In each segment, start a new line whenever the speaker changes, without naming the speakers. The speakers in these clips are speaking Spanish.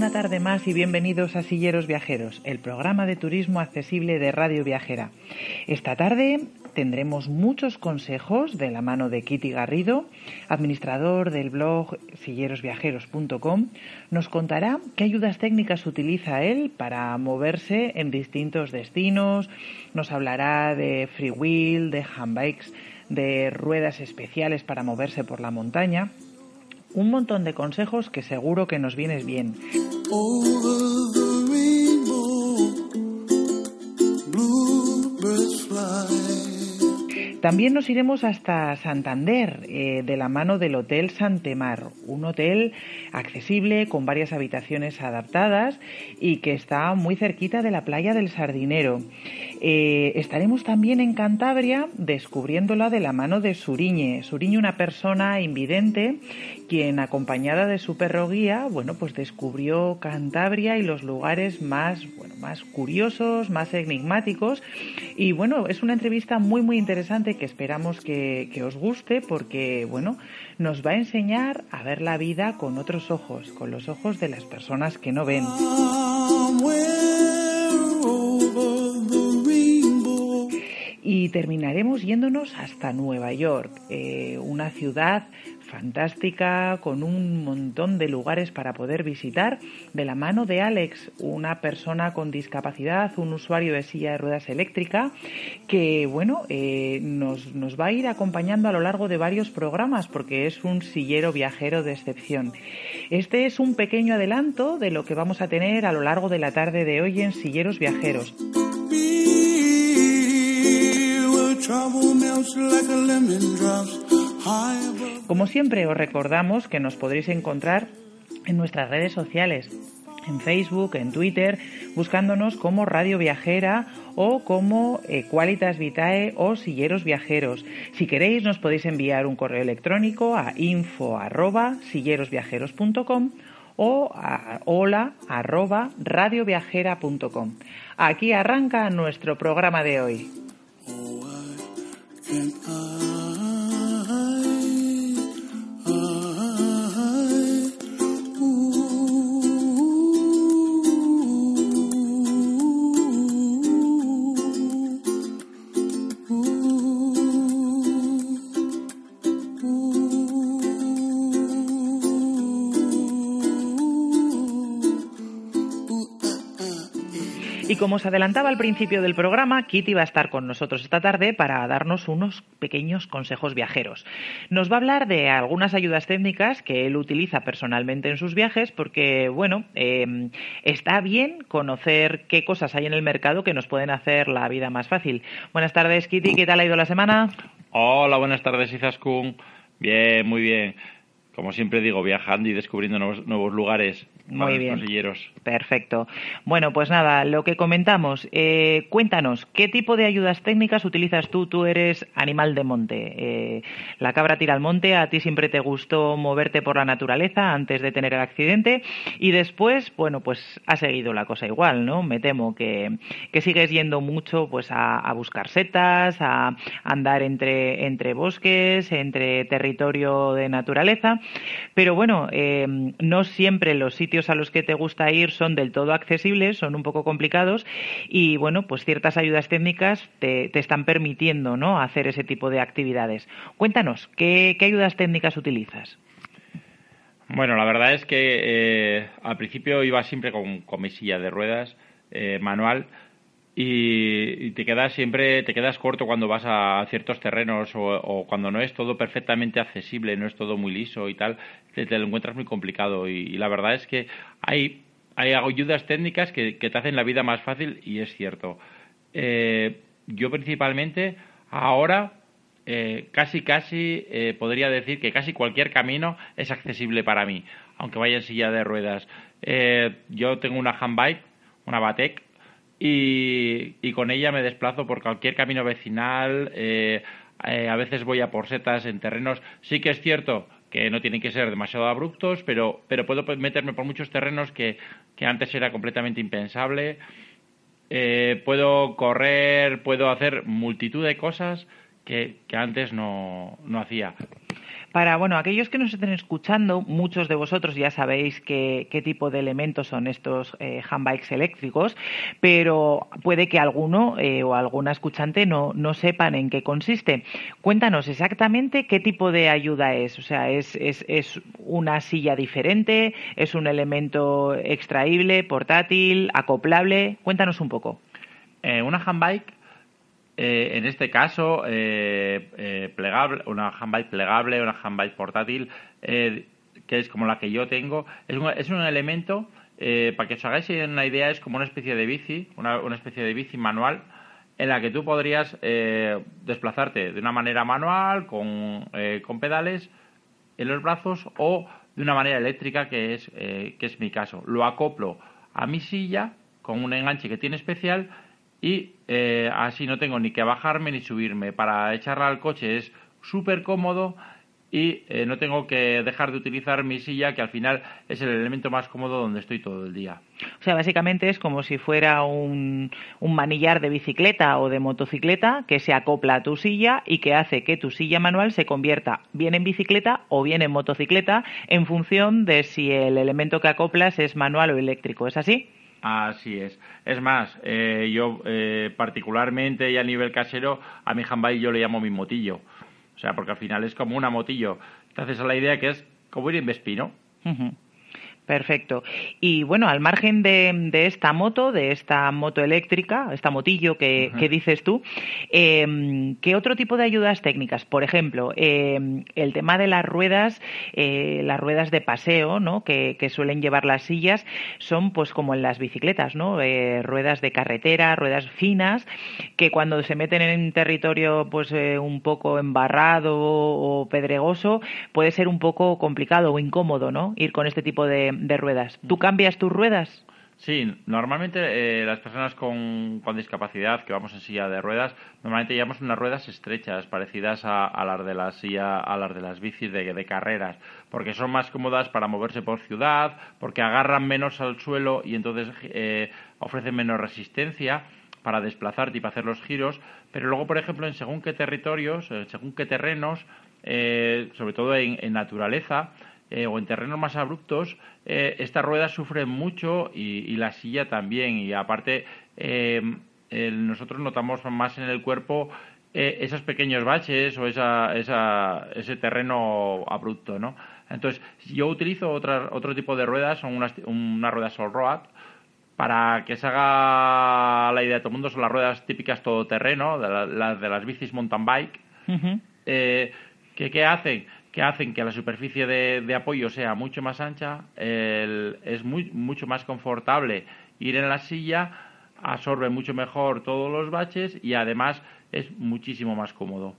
Una tarde más y bienvenidos a Silleros Viajeros, el programa de turismo accesible de Radio Viajera. Esta tarde tendremos muchos consejos de la mano de Kitty Garrido, administrador del blog sillerosviajeros.com. Nos contará qué ayudas técnicas utiliza él para moverse en distintos destinos. Nos hablará de freewheel, de handbikes, de ruedas especiales para moverse por la montaña un montón de consejos que seguro que nos vienes bien. También nos iremos hasta Santander, eh, de la mano del Hotel Santemar, un hotel accesible con varias habitaciones adaptadas y que está muy cerquita de la playa del Sardinero. Eh, estaremos también en Cantabria descubriéndola de la mano de Suriñe. Suriñe, una persona invidente, quien acompañada de su perro guía, bueno, pues descubrió Cantabria y los lugares más, bueno, más curiosos, más enigmáticos. Y bueno, es una entrevista muy, muy interesante que esperamos que, que os guste porque, bueno, nos va a enseñar a ver la vida con otros ojos, con los ojos de las personas que no ven. Y terminaremos yéndonos hasta Nueva York, eh, una ciudad fantástica, con un montón de lugares para poder visitar, de la mano de Alex, una persona con discapacidad, un usuario de silla de ruedas eléctrica, que bueno, eh, nos, nos va a ir acompañando a lo largo de varios programas, porque es un sillero viajero de excepción. Este es un pequeño adelanto de lo que vamos a tener a lo largo de la tarde de hoy en Silleros Viajeros. Como siempre os recordamos que nos podréis encontrar en nuestras redes sociales, en Facebook, en Twitter, buscándonos como Radio Viajera o como eh, Qualitas Vitae o Silleros Viajeros. Si queréis nos podéis enviar un correo electrónico a info arroba silleros.viajeros.com o a hola arroba radioviajera.com. Aquí arranca nuestro programa de hoy. and I. Y como os adelantaba al principio del programa, Kitty va a estar con nosotros esta tarde para darnos unos pequeños consejos viajeros. Nos va a hablar de algunas ayudas técnicas que él utiliza personalmente en sus viajes porque, bueno, eh, está bien conocer qué cosas hay en el mercado que nos pueden hacer la vida más fácil. Buenas tardes, Kitty. ¿Qué tal ha ido la semana?
Hola, buenas tardes, Izaskun. Bien, muy bien. Como siempre digo, viajando y descubriendo nuevos, nuevos lugares.
Muy bien. Perfecto. Bueno, pues nada, lo que comentamos. Eh, cuéntanos, ¿qué tipo de ayudas técnicas utilizas tú? Tú eres animal de monte. Eh, la cabra tira al monte, a ti siempre te gustó moverte por la naturaleza antes de tener el accidente y después, bueno, pues ha seguido la cosa igual, ¿no? Me temo que, que sigues yendo mucho pues a, a buscar setas, a andar entre, entre bosques, entre territorio de naturaleza pero bueno, eh, no siempre los sitios a los que te gusta ir son del todo accesibles, son un poco complicados y bueno, pues ciertas ayudas técnicas te, te están permitiendo ¿no? hacer ese tipo de actividades. Cuéntanos, ¿qué, qué ayudas técnicas utilizas?
Bueno, la verdad es que eh, al principio iba siempre con, mi silla de ruedas eh, manual y, te quedas siempre te quedas corto cuando vas a ciertos terrenos o, cuando no es todo perfectamente accesible, no es todo muy liso y tal, te, lo encuentras muy complicado y, la verdad es que hay hay ayudas técnicas que, te hacen la vida más fácil y es cierto. Eh, yo principalmente ahora eh, casi casi eh, podría decir que casi cualquier camino es accesible para mí, aunque vaya en silla de ruedas. Eh, yo tengo una handbike, una Batek, y, y, con ella me desplazo por cualquier camino vecinal. a veces voy a por setas en terrenos. Sí que es cierto que no tienen que ser demasiado abruptos, pero, pero puedo meterme por muchos terrenos que, que antes era completamente impensable. puedo correr, puedo hacer multitud de cosas que, antes no, no hacía.
Para, bueno, aquellos que nos estén escuchando, muchos de vosotros ya sabéis qué, qué tipo de elementos son estos eh, handbikes eléctricos, pero puede que alguno eh, o alguna escuchante no, no sepan en qué consiste. Cuéntanos exactamente qué tipo de ayuda es. O sea, ¿es, es, es una silla diferente? ¿Es un elemento extraíble, portátil, acoplable? Cuéntanos un poco.
Eh, una handbike eh, en este caso, eh, eh, plegable, una handbike plegable, una handbike portátil, que es como la que yo tengo, es un, es un elemento, para que os hagáis una idea, es como una especie de bici, una, una especie de bici manual, en la que tú podrías desplazarte de una manera manual, con, con pedales en los brazos, o de una manera eléctrica, que es, que es mi caso. Lo acoplo a mi silla con un enganche que tiene especial y eh, así no tengo ni que bajarme ni subirme. Para echarla al coche es súper cómodo y eh, no tengo que dejar de utilizar mi silla, que al final es el elemento más cómodo donde estoy todo el día.
O sea, básicamente es como si fuera un, un, manillar de bicicleta o de motocicleta que se acopla a tu silla y que hace que tu silla manual se convierta bien en bicicleta o bien en motocicleta en función de si el elemento que acoplas es manual o eléctrico. ¿Es así?
Así es. Es más, eh, yo eh, particularmente y a nivel casero, a mi handbike yo le llamo mi motillo. O sea, porque al final es como una motillo. Entonces, a la idea que es como ir en Vespino.
Perfecto. Y bueno, al margen de, esta moto, de esta moto eléctrica, esta motillo que, dices tú, em, ¿qué otro tipo de ayudas técnicas? Por ejemplo, em, el tema de las ruedas, eh, las ruedas de paseo, ¿no? Que, suelen llevar las sillas, son pues como en las bicicletas, ¿no? Eh, ruedas de carretera, ruedas finas, que cuando se meten en territorio pues eh, un poco embarrado o pedregoso, puede ser un poco complicado o incómodo, ¿no? Ir con este tipo de de ruedas. ¿Tú cambias tus ruedas?
Sí, normalmente eh, las personas con, con, discapacidad que vamos en silla de ruedas, normalmente llevamos unas ruedas estrechas, parecidas a, las de la silla, a las de las bicis de, carreras, porque son más cómodas para moverse por ciudad, porque agarran menos al suelo y entonces eh, ofrecen menos resistencia para desplazarte y para hacer los giros, pero luego, por ejemplo, en según qué territorios, en según qué terrenos, eh, sobre todo en naturaleza, eh, o en terrenos más abruptos, eh, esta rueda sufre mucho y, la silla también. Y aparte, eh, nosotros notamos más en el cuerpo esos pequeños baches o esa, esa, ese terreno abrupto, ¿no? Entonces, yo utilizo otra, otro tipo de ruedas, son unas, una rueda Sol Road, para que se haga la idea de todo el mundo, son las ruedas típicas todoterreno, de las de las bicis mountain bike, que, ¿qué hacen? Que hacen que la superficie de, apoyo sea mucho más ancha, es muy, mucho más confortable ir en la silla, absorbe mucho mejor todos los baches y además es muchísimo más cómodo.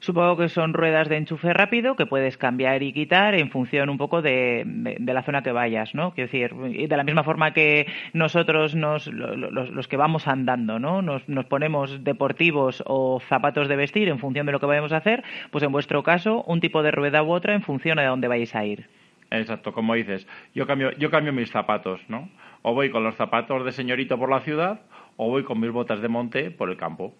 Supongo que son ruedas de enchufe rápido que puedes cambiar y quitar en función un poco de, la zona que vayas, ¿no? Quiero decir, de la misma forma que nosotros, nos, los, que vamos andando, ¿no? Nos, ponemos deportivos o zapatos de vestir en función de lo que vayamos a hacer, pues en vuestro caso, un tipo de rueda u otra en función de dónde vais a ir.
Exacto, como dices, yo cambio, yo cambio mis zapatos, ¿no? O voy con los zapatos de señorito por la ciudad, o voy con mis botas de monte por el campo.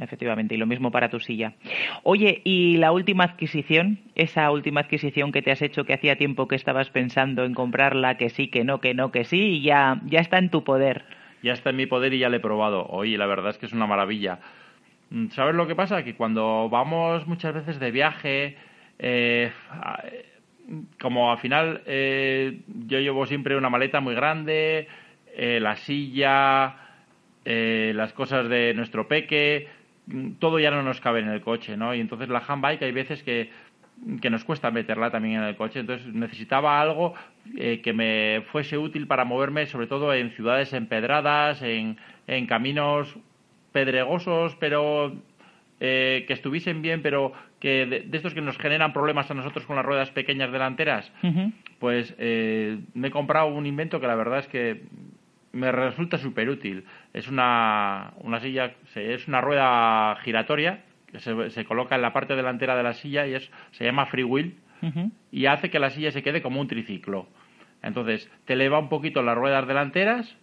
efectivamente, y lo mismo para tu silla. Oye, ¿y la última adquisición? Esa última adquisición que te has hecho que hacía tiempo que estabas pensando en comprarla, que sí, que no, que no, que sí, y ya, ya está en tu poder.
Ya está en mi poder y ya la he probado. Oye, la verdad es que es una maravilla. Mm, ¿Sabes lo que pasa? Que cuando vamos muchas veces de viaje, eh, como al final eh, yo llevo siempre una maleta muy grande, eh, la silla, eh, las cosas de nuestro peque, mm, todo ya no nos cabe en el coche, ¿no? Y entonces la handbike hay veces que, que nos cuesta meterla también en el coche, entonces necesitaba algo eh, que me fuese útil para moverme, sobre todo en ciudades empedradas, en, en caminos pedregosos, pero eh, que estuviesen bien, pero que de, estos que nos generan problemas a nosotros con las ruedas pequeñas delanteras, pues eh, me he comprado un invento que la verdad es que me resulta súper útil. Es una, una silla, es una rueda giratoria que se, se, coloca en la parte delantera de la silla y es, se llama free wheel y hace que la silla se quede como un triciclo. Entonces, te eleva un poquito las ruedas delanteras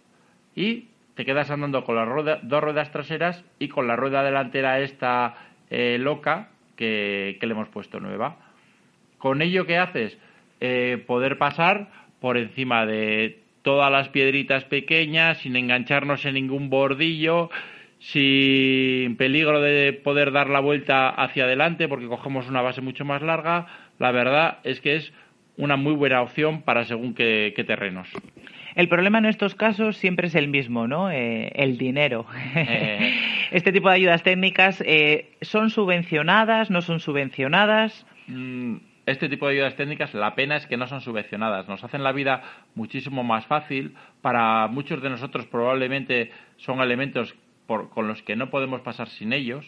y te quedas andando con las dos ruedas traseras y con la rueda delantera esta eh, loca que, le hemos puesto nueva. Con ello, ¿qué haces? Eh, poder pasar por encima de todas las piedritas pequeñas sin engancharnos en ningún bordillo, sin peligro de poder dar la vuelta hacia adelante porque cogemos una base mucho más larga. La verdad es que es una muy buena opción para según qué terrenos.
El problema en estos casos siempre es el mismo, ¿no? Eh, el dinero. Eh. este tipo de ayudas técnicas, eh, ¿son subvencionadas, no son subvencionadas?
Mm, este tipo de ayudas técnicas, la pena es que no son subvencionadas. Nos hacen la vida muchísimo más fácil. Para muchos de nosotros probablemente son elementos con los que no podemos pasar sin ellos,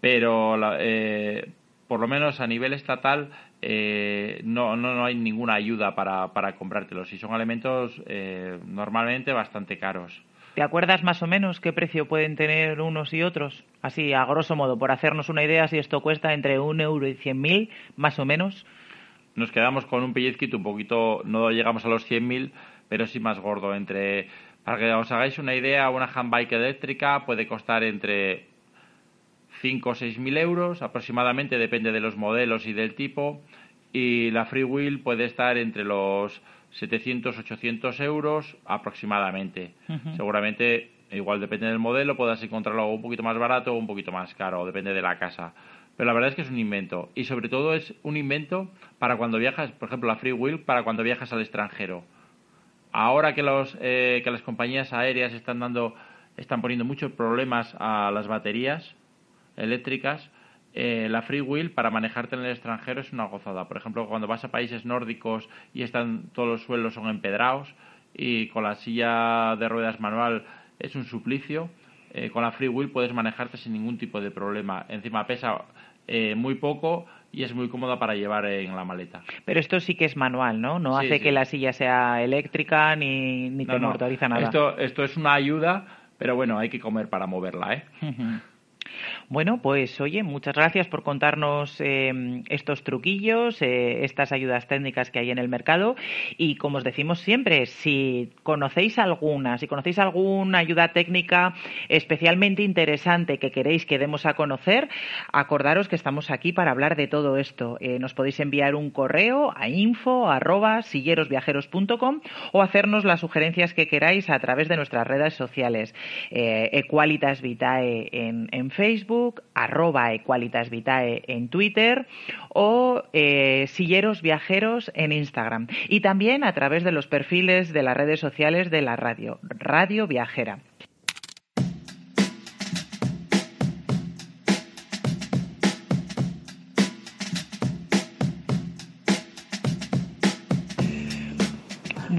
pero por lo menos a nivel estatal eh, no, no, no, hay ninguna ayuda para, para comprártelos y son alimentos eh, normalmente bastante caros.
¿Te acuerdas más o menos qué precio pueden tener unos y otros? Así, a grosso modo, por hacernos una idea, si esto cuesta entre un euro y cien mil, más o menos.
Nos quedamos con un pellizquito un poquito, no llegamos a los cien mil, pero sí más gordo. Entre, para que os hagáis una idea, una handbike eléctrica puede costar entre 5 o 6 mil euros aproximadamente, depende de los modelos y del tipo, y la Freewheel puede estar entre los 700 800 euros aproximadamente. Seguramente, igual depende del modelo, puedas encontrarlo un poquito más barato o un poquito más caro, depende de la casa. Pero la verdad es que es un invento. Y sobre todo es un invento para cuando viajas, por ejemplo, la Freewheel, para cuando viajas al extranjero. Ahora que, los, eh, que las compañías aéreas están dando, están poniendo muchos problemas a las baterías, eléctricas, eh, la Freewheel para manejarte en el extranjero es una gozada. Por ejemplo, cuando vas a países nórdicos y están todos los suelos son empedrados y con la silla de ruedas manual es un suplicio, eh, con la Freewheel puedes manejarte sin ningún tipo de problema. Encima pesa eh, muy poco y es muy cómoda para llevar en la maleta.
Pero esto sí que es manual, ¿no? No hace que la silla sea eléctrica ni, ni te motoriza nada.
Esto, esto es una ayuda, pero bueno, hay que comer para moverla, ¿eh?
Bueno, pues oye, muchas gracias por contarnos em, estos truquillos, eh, estas ayudas técnicas que hay en el mercado. Y como os decimos siempre, si conocéis alguna, si conocéis alguna ayuda técnica especialmente interesante que queréis que demos a conocer, acordaros que estamos aquí para hablar de todo esto. Eh, nos podéis enviar un correo a info o hacernos las sugerencias que queráis a través de nuestras redes sociales. Eh, Equalitas Vitae en, en Facebook, arroba Equalitas Vitae en Twitter o eh, Silleros Viajeros en Instagram. Y también a través de los perfiles de las redes sociales de la radio, Radio Viajera.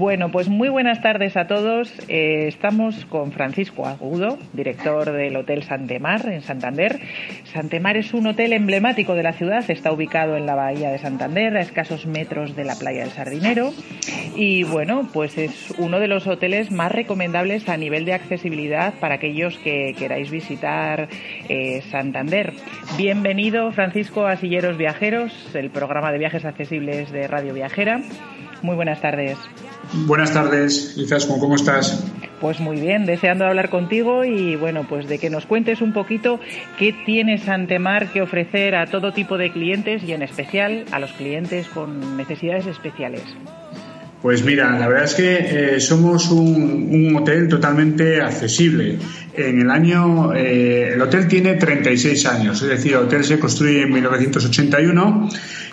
Bueno, pues muy buenas tardes a todos. Eh, estamos con Francisco Agudo, director del Hotel Santemar en Santander. Santemar es un hotel emblemático de la ciudad, está ubicado en la bahía de Santander, a escasos metros de la playa del Sardinero. Y bueno, pues es uno de los hoteles más recomendables a nivel de accesibilidad para aquellos que queráis visitar eh, Santander. Bienvenido, Francisco, a Silleros Viajeros, el programa de viajes accesibles de Radio Viajera. Muy buenas tardes.
Buenas tardes, Izaskun, ¿cómo estás?
Pues muy bien, deseando hablar contigo y bueno, pues de que nos cuentes un poquito qué tiene Santemar que ofrecer a todo tipo de clientes y en especial a los clientes con necesidades especiales.
Pues mira, la verdad es que eh, somos un, hotel totalmente accesible. En el año, eh, el hotel tiene 36 años, es decir, el hotel se construye en 1981.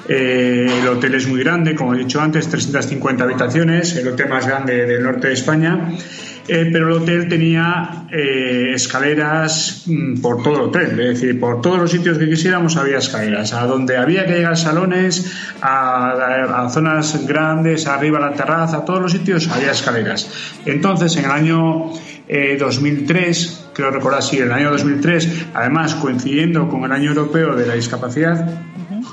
Eh, el hotel es muy grande, como he dicho antes, 350 habitaciones, el hotel más grande del norte de España. Eh, pero el hotel tenía eh, escaleras mm, por todo el hotel, es decir, por todos los sitios que quisiéramos había escaleras, a donde había que llegar salones, a, zonas grandes, arriba la terraza, a todos los sitios había escaleras. Entonces, en el año 2003, eh, creo recordar, sí, en el año 2003, además coincidiendo con el año europeo de la discapacidad,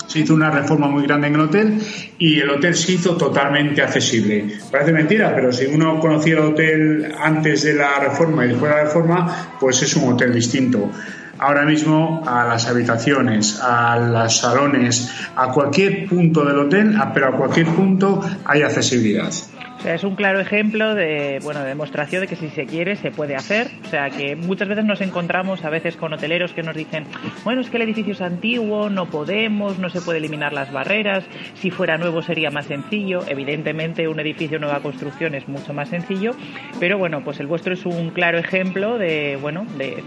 se hizo una reforma muy grande en el hotel y el hotel se hizo totalmente accesible. Parece mentira, pero si uno conocía el hotel antes de la reforma y después de la reforma, pues es un hotel distinto. Ahora mismo a las habitaciones, a los salones, a cualquier punto del hotel, pero a cualquier punto hay accesibilidad.
O sea, es un claro ejemplo de, bueno, de demostración de que si se quiere se puede hacer. O sea, que muchas veces nos encontramos a veces con hoteleros que nos dicen, bueno, es que el edificio es antiguo, no podemos, no se puede eliminar las barreras, si fuera nuevo sería más sencillo. Evidentemente, un edificio nueva construcción es mucho más sencillo, pero bueno, pues el vuestro es un claro ejemplo de, bueno, de,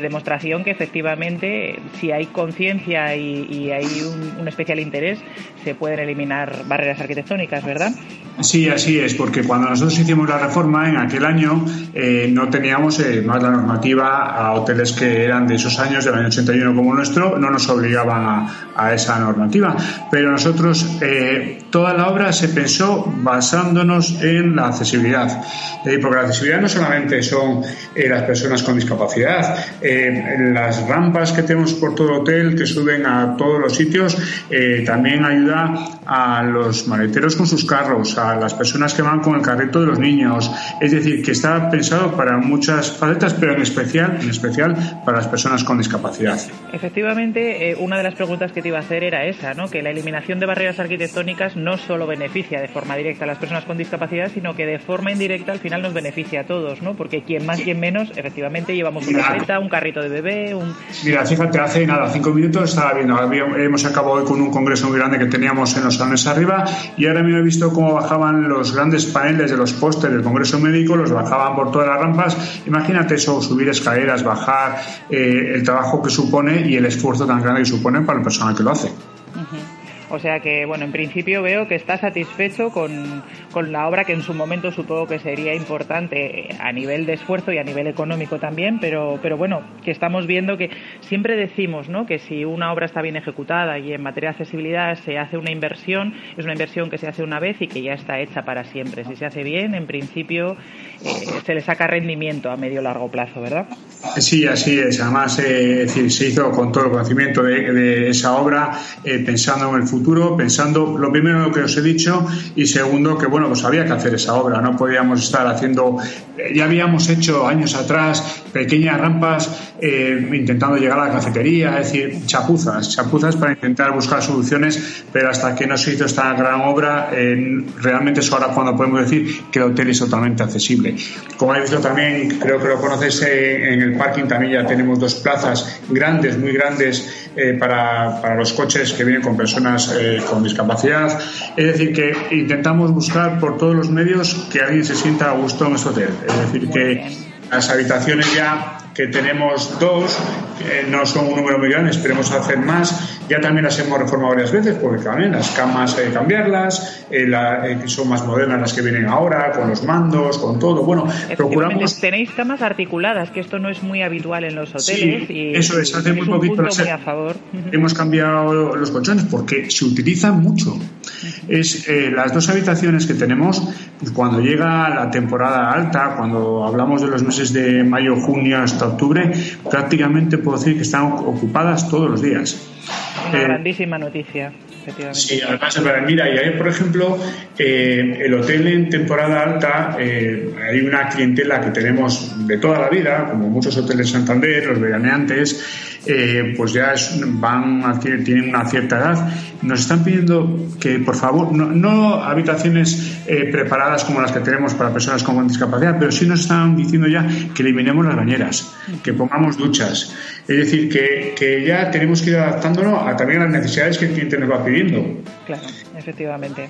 demostración que efectivamente, si hay conciencia y, hay un, un especial interés, se pueden eliminar barreras arquitectónicas, ¿verdad?
Sí, así es porque cuando nosotros hicimos la reforma en aquel año eh, no teníamos eh, más la normativa a hoteles que eran de esos años, del año 81 como nuestro, no nos obligaban a, esa normativa. Pero nosotros, eh, toda la obra se pensó basándonos en la accesibilidad. porque la accesibilidad no solamente son las personas con discapacidad, las rampas que tenemos por todo el hotel que suben a todos los sitios también ayuda a los maleteros con sus carros, a las personas que van con el carrito de los niños. Es decir, que está pensado para muchas facetas, pero en especial, en especial para las personas con discapacidad.
Efectivamente, eh, una de las preguntas que te iba a hacer era esa, ¿no? que la eliminación de barreras arquitectónicas no solo beneficia de forma directa a las personas con discapacidad, sino que de forma indirecta al final nos beneficia a todos, ¿no? porque quien más, quien menos, efectivamente llevamos una maleta, un carrito de bebé, un...
Mira, fíjate, hace nada, cinco minutos estaba viendo, hemos acabado hoy con un congreso muy grande que teníamos en los salones arriba y ahora me he visto cómo bajaban los grandes paneles de los postes del Congreso Médico, los bajaban por todas las rampas. Imagínate eso, subir escaleras, bajar, eh, el trabajo que supone y el esfuerzo tan grande que supone para el personal que lo hace.
O sea que, bueno, en principio veo que está satisfecho con, con, la obra que en su momento supongo que sería importante a nivel de esfuerzo y a nivel económico también, pero, pero bueno, que estamos viendo que siempre decimos, ¿no? Que si una obra está bien ejecutada y en materia de accesibilidad se hace una inversión, es una inversión que se hace una vez y que ya está hecha para siempre. Si se hace bien, en principio eh, se le saca rendimiento a medio largo plazo, ¿verdad?
Sí, así es. Además, eh, se hizo con todo el conocimiento de, esa obra, eh, pensando en el futuro, pensando lo primero lo que os he dicho y segundo que bueno, pues había que hacer esa obra. No podíamos estar haciendo. ya habíamos hecho años atrás pequeñas rampas intentando llegar a la cafetería, es decir, chapuzas, chapuzas para intentar buscar soluciones, pero hasta que no se hizo esta gran obra, realmente es ahora cuando podemos decir que el hotel es totalmente accesible. Como habéis visto también, creo que lo conoces, eh, en el parking también ya tenemos dos plazas grandes, muy grandes, eh, para, para, los coches que vienen con personas eh, con discapacidad. Es decir, que intentamos buscar por todos los medios que alguien se sienta a gusto en este hotel. Es decir, que las habitaciones ya que tenemos dos, no son un número muy grande, esperemos hacer más. Ya también las hemos reformado varias veces, porque también las camas hay que cambiarlas, eh, eh, son más modernas las que vienen ahora, con los mandos, con todo. Bueno, procuramos.
Tenéis camas articuladas, que esto no es muy habitual en los hoteles.
Sí, eso es, hace muy
poquito. a favor.
Hemos cambiado los colchones porque se utilizan mucho. Es eh, las dos habitaciones que tenemos, pues cuando llega la temporada alta, cuando hablamos de los meses de mayo, junio hasta octubre, prácticamente puedo decir que están ocupadas todos los días.
Una grandísima noticia.
Sí, además, mira, y ahí, por ejemplo, eh, el hotel en temporada alta, eh, hay una clientela que tenemos de toda la vida, como muchos hoteles de Santander, los veraneantes, eh, pues ya van tienen una cierta edad. Nos están pidiendo que, por favor, no, habitaciones preparadas como las que tenemos para personas con discapacidad, pero sí nos están diciendo ya que eliminemos las bañeras, que pongamos duchas. Es decir, que, que ya tenemos que ir adaptándonos a también a las necesidades que el cliente nos va
Claro, efectivamente.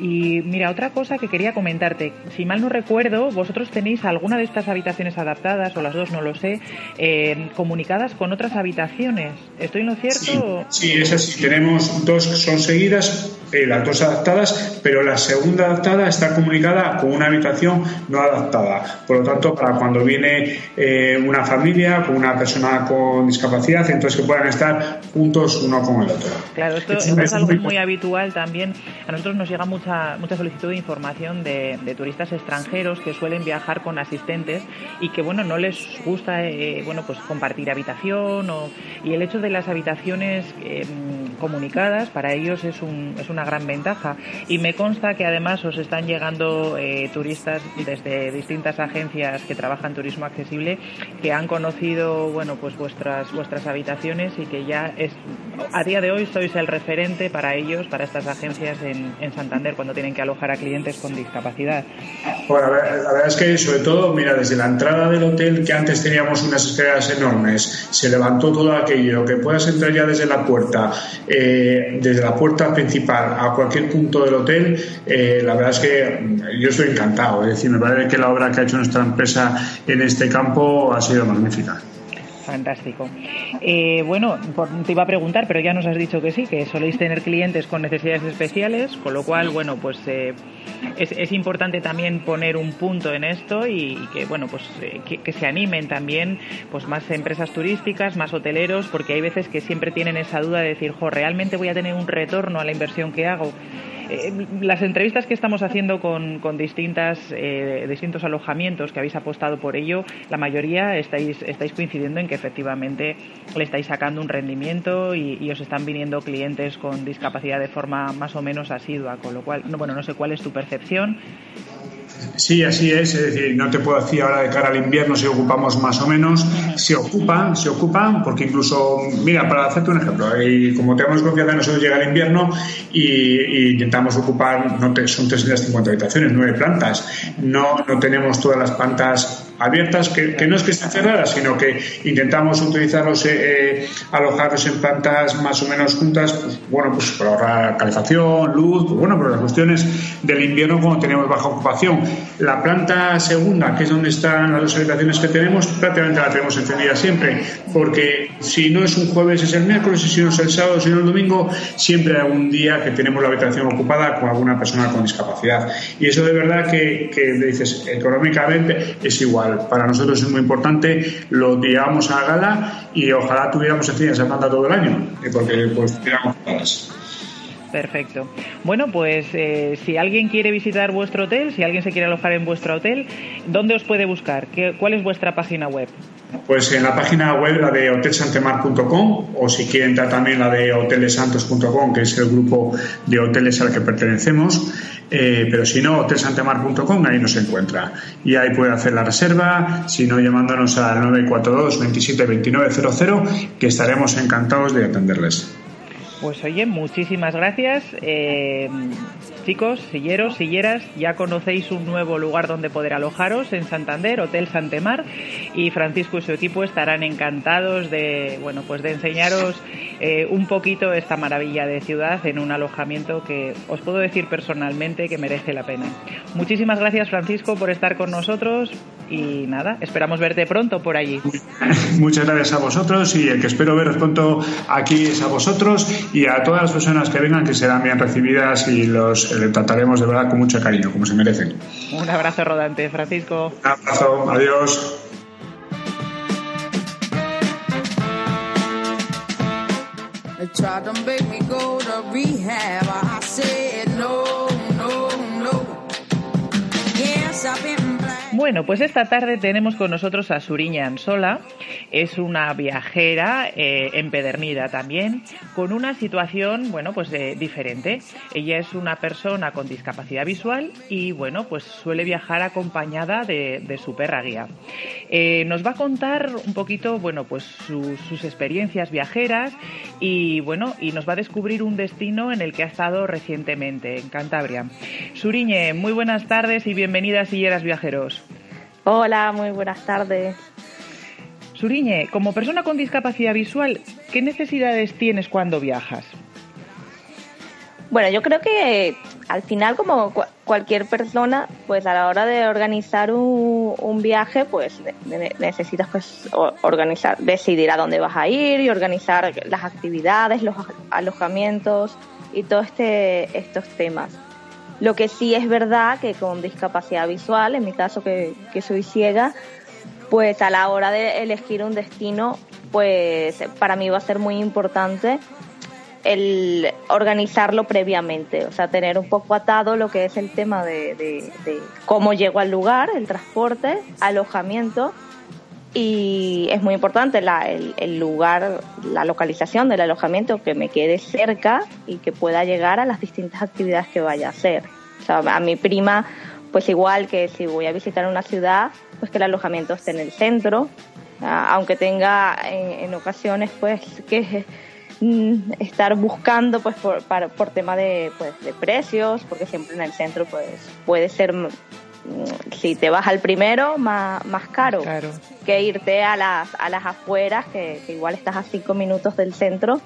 Y mira, otra cosa que quería comentarte. Si mal no recuerdo, vosotros tenéis alguna de estas habitaciones adaptadas, o las dos, no lo sé, eh, comunicadas con otras habitaciones. ¿Estoy en lo cierto?
Sí, sí es así. Tenemos dos que son seguidas, eh, las dos adaptadas, pero la segunda adaptada está comunicada con una habitación no adaptada. Por lo tanto, para cuando viene eh, una familia con una persona con discapacidad, entonces que puedan estar juntos uno con el otro.
Claro, esto, es, algo muy habitual también. A nosotros nos llega mucha, mucha solicitud de información de, turistas extranjeros que suelen viajar con asistentes y que, bueno, no les gusta, eh, bueno, pues compartir habitación y el hecho de las habitaciones comunicadas para ellos es, un, es una gran ventaja. Y me consta que además os están llegando eh, turistas desde distintas agencias que trabajan turismo accesible que han conocido bueno pues vuestras vuestras habitaciones y que ya es a día de hoy sois el referente para ellos, para estas agencias en, en Santander cuando tienen que alojar a clientes con discapacidad.
Bueno, la verdad es que sobre todo, mira, desde la entrada del hotel que antes teníamos unas escaleras enormes, se levantó todo aquello, que puedas entrar ya desde la puerta, eh, desde la puerta principal a cualquier punto del hotel, eh, la verdad es que yo estoy encantado. Es decir, me parece que la obra que ha hecho nuestra empresa en este campo ha sido magnífica.
Fantástico. Eh, bueno, te iba a preguntar, pero ya nos has dicho que sí, que soléis tener clientes con necesidades especiales, con lo cual, bueno, pues eh, es, importante también poner un punto en esto y, que, bueno, pues que, se animen también, pues más empresas turísticas, más hoteleros, porque hay veces que siempre tienen esa duda de decir, jo, realmente voy a tener un retorno a la inversión que hago. Eh, las entrevistas que estamos haciendo con, distintas, eh, distintos alojamientos que habéis apostado por ello, la mayoría estáis, estáis coincidiendo en que efectivamente le estáis sacando un rendimiento y, os están viniendo clientes con discapacidad de forma más o menos asidua, con lo cual, no, bueno, no sé cuál es tu percepción.
Sí, así es. Es decir, no te puedo decir ahora de cara al invierno si ocupamos más o menos. Se ocupan, se ocupan, porque incluso, mira, para hacerte un ejemplo, y como tenemos confianza, nosotros llega el invierno y, intentamos ocupar, no te, son 350 habitaciones, nueve plantas. No, no tenemos todas las plantas abiertas, que, no es que estén cerradas, sino que intentamos utilizarlos, eh, eh, alojarlos en plantas más o menos juntas, pues, bueno, pues para ahorrar calefacción, luz, pues bueno, por las cuestiones del invierno cuando tenemos baja ocupación. La planta segunda, que es donde están las dos habitaciones que tenemos, prácticamente la tenemos encendida siempre, porque si no es un jueves es el miércoles, y si no es el sábado, si no el domingo, siempre hay un día que tenemos la habitación ocupada con alguna persona con discapacidad. Y eso de verdad que, que dices, económicamente es igual para nosotros es muy importante, lo llevamos a gala y ojalá tuviéramos encima esa planta todo el año, porque pues tiramos
Perfecto. Bueno, pues eh, si alguien quiere visitar vuestro hotel, si alguien se quiere alojar en vuestro hotel, ¿dónde os puede buscar? ¿Qué, ¿Cuál es vuestra página web?
Pues en la página web, la de hotelsantemar.com, o si quieren entrar también la de hotelesantos.com, que es el grupo de hoteles al que pertenecemos. Eh, pero si no, hotelsantemar.com, ahí nos encuentra. Y ahí puede hacer la reserva, si no, llamándonos al 942 27 2900, que estaremos encantados de atenderles.
Pues oye, muchísimas gracias. Eh, chicos, silleros, silleras, ya conocéis un nuevo lugar donde poder alojaros en Santander, Hotel Santemar, y Francisco y su equipo estarán encantados de, bueno, pues de enseñaros eh, un poquito esta maravilla de ciudad en un alojamiento que os puedo decir personalmente que merece la pena. Muchísimas gracias, Francisco, por estar con nosotros y nada, esperamos verte pronto por allí.
Muchas gracias a vosotros y el que espero veros pronto aquí es a vosotros y a todas las personas que vengan que serán bien recibidas y los eh, trataremos de verdad con mucho cariño, como se merecen.
Un abrazo rodante, Francisco.
Un abrazo, adiós. I've been black.
Bueno, pues esta tarde tenemos con nosotros a Suriña Ansola. Es una viajera eh, empedernida también, con una situación, bueno, pues diferente. Ella es una persona con discapacidad visual y, bueno, pues suele viajar acompañada de, su perra guía. Eh, nos va a contar un poquito, bueno, pues sus experiencias viajeras y, bueno, y nos va a descubrir un destino en el que ha estado recientemente, en Cantabria. Suriñe, muy buenas tardes y bienvenidas Silleras Viajeros.
Hola, muy buenas tardes.
Suriñe, como persona con discapacidad visual, ¿qué necesidades tienes cuando viajas?
Bueno, yo creo que al final, como cualquier persona, pues a la hora de organizar un, viaje, pues necesitas pues organizar, decidir a dónde vas a ir y organizar las actividades, los alojamientos y todos este, estos temas. Lo que sí es verdad que con discapacidad visual, en mi caso que, soy ciega, pues a la hora de elegir un destino, pues para mí va a ser muy importante el organizarlo previamente, o sea, tener un poco atado lo que es el tema de, cómo llego al lugar, el transporte, alojamiento y es muy importante el, el, lugar, la localización del alojamiento que me quede cerca y que pueda llegar a las distintas actividades que vaya a hacer. O sea, a mi prima, pues igual que si voy a visitar una ciudad, pues que el alojamiento esté en el centro, aunque tenga en, ocasiones pues que mm, estar buscando pues por, por tema de, pues, de precios, porque siempre en el centro pues puede ser si te vas al primero, más, más caro, que irte a las, a las afueras, que, igual estás a cinco minutos del centro.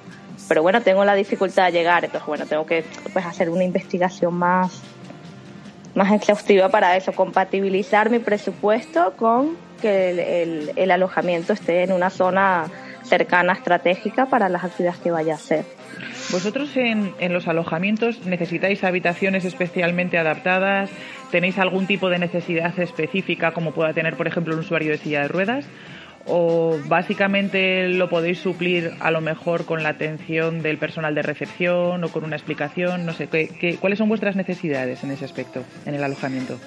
Pero bueno, tengo la dificultad de llegar, entonces bueno, tengo que pues, hacer una investigación más, más exhaustiva para eso, compatibilizar mi presupuesto con que el, el alojamiento esté en una zona cercana, estratégica para las actividades que vaya a hacer.
¿Vosotros en, los alojamientos necesitáis habitaciones especialmente adaptadas? ¿Tenéis algún tipo de necesidad específica como pueda tener, por ejemplo, un usuario de silla de ruedas? ¿O básicamente lo podéis suplir a lo mejor con la atención del personal de recepción o con una explicación? No sé, ¿qué, cuáles son vuestras necesidades en ese aspecto, en el alojamiento?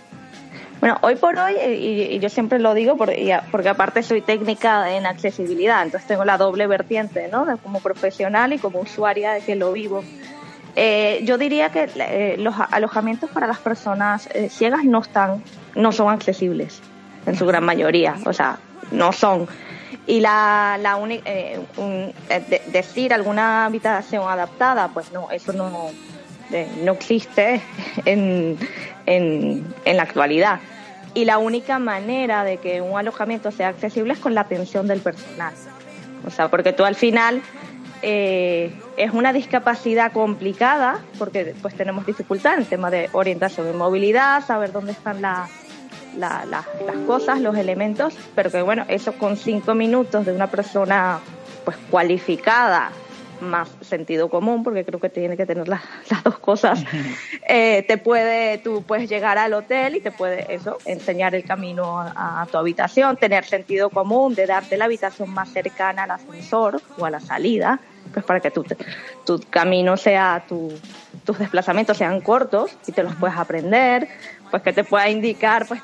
Bueno, hoy por hoy, y, yo siempre lo digo porque, porque, aparte soy técnica en accesibilidad, entonces tengo la doble vertiente, ¿no? Como profesional y como usuaria de que lo vivo. Eh, yo diría que eh, los alojamientos para las personas eh, ciegas no están, no son accesibles en su gran mayoría, o sea, no son. Y la, la decir alguna habitación adaptada, pues no, eso no, no existe en, en, en la actualidad. Y la única manera de que un alojamiento sea accesible es con la atención del personal. O sea, porque tú al final eh, es una discapacidad complicada, porque pues tenemos dificultad en el tema de orientación y movilidad, saber dónde están las las cosas, los elementos, pero que bueno, eso con cinco minutos de una persona pues cualificada más sentido común, porque creo que tiene que tener las, dos cosas, eh, te puede, tú puedes llegar al hotel y te puede eso, enseñar el camino a, tu habitación, tener sentido común, de darte la habitación más cercana al ascensor o a la salida, pues para que tu, tu camino sea, tu, tus desplazamientos sean cortos y te los puedas aprender, pues que te pueda indicar, pues,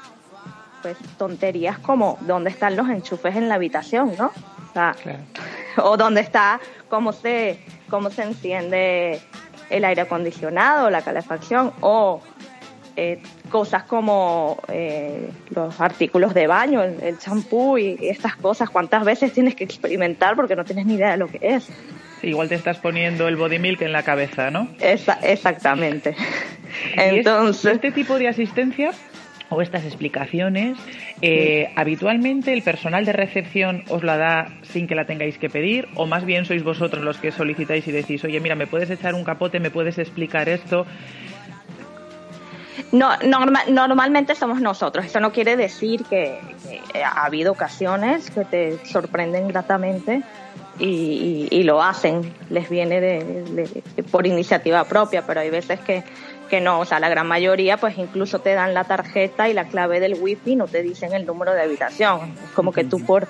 pues tonterías como dónde están los enchufes en la habitación, ¿no? O, dónde está, cómo se, cómo se enciende el aire acondicionado, la calefacción, o eh, cosas como eh, los artículos de baño, el champú y, estas cosas, cuántas veces tienes que experimentar porque no tienes ni idea de lo que es.
igual te estás poniendo el body milk en la cabeza, ¿no?
exactamente. Entonces,
este tipo de asistencia o estas explicaciones, eh, habitualmente el personal de recepción os la da sin que la tengáis que pedir o más bien sois vosotros los que solicitáis y decís, oye, mira, me puedes echar un capote, me puedes explicar esto.
No, normalmente somos nosotros. Eso no quiere decir que, ha habido ocasiones que te sorprenden gratamente y, lo hacen. Les viene de, por iniciativa propia, pero hay veces que no, o sea, la gran mayoría pues incluso te dan la tarjeta y la clave del wifi, no te dicen el número de habitación. Es como que tú por,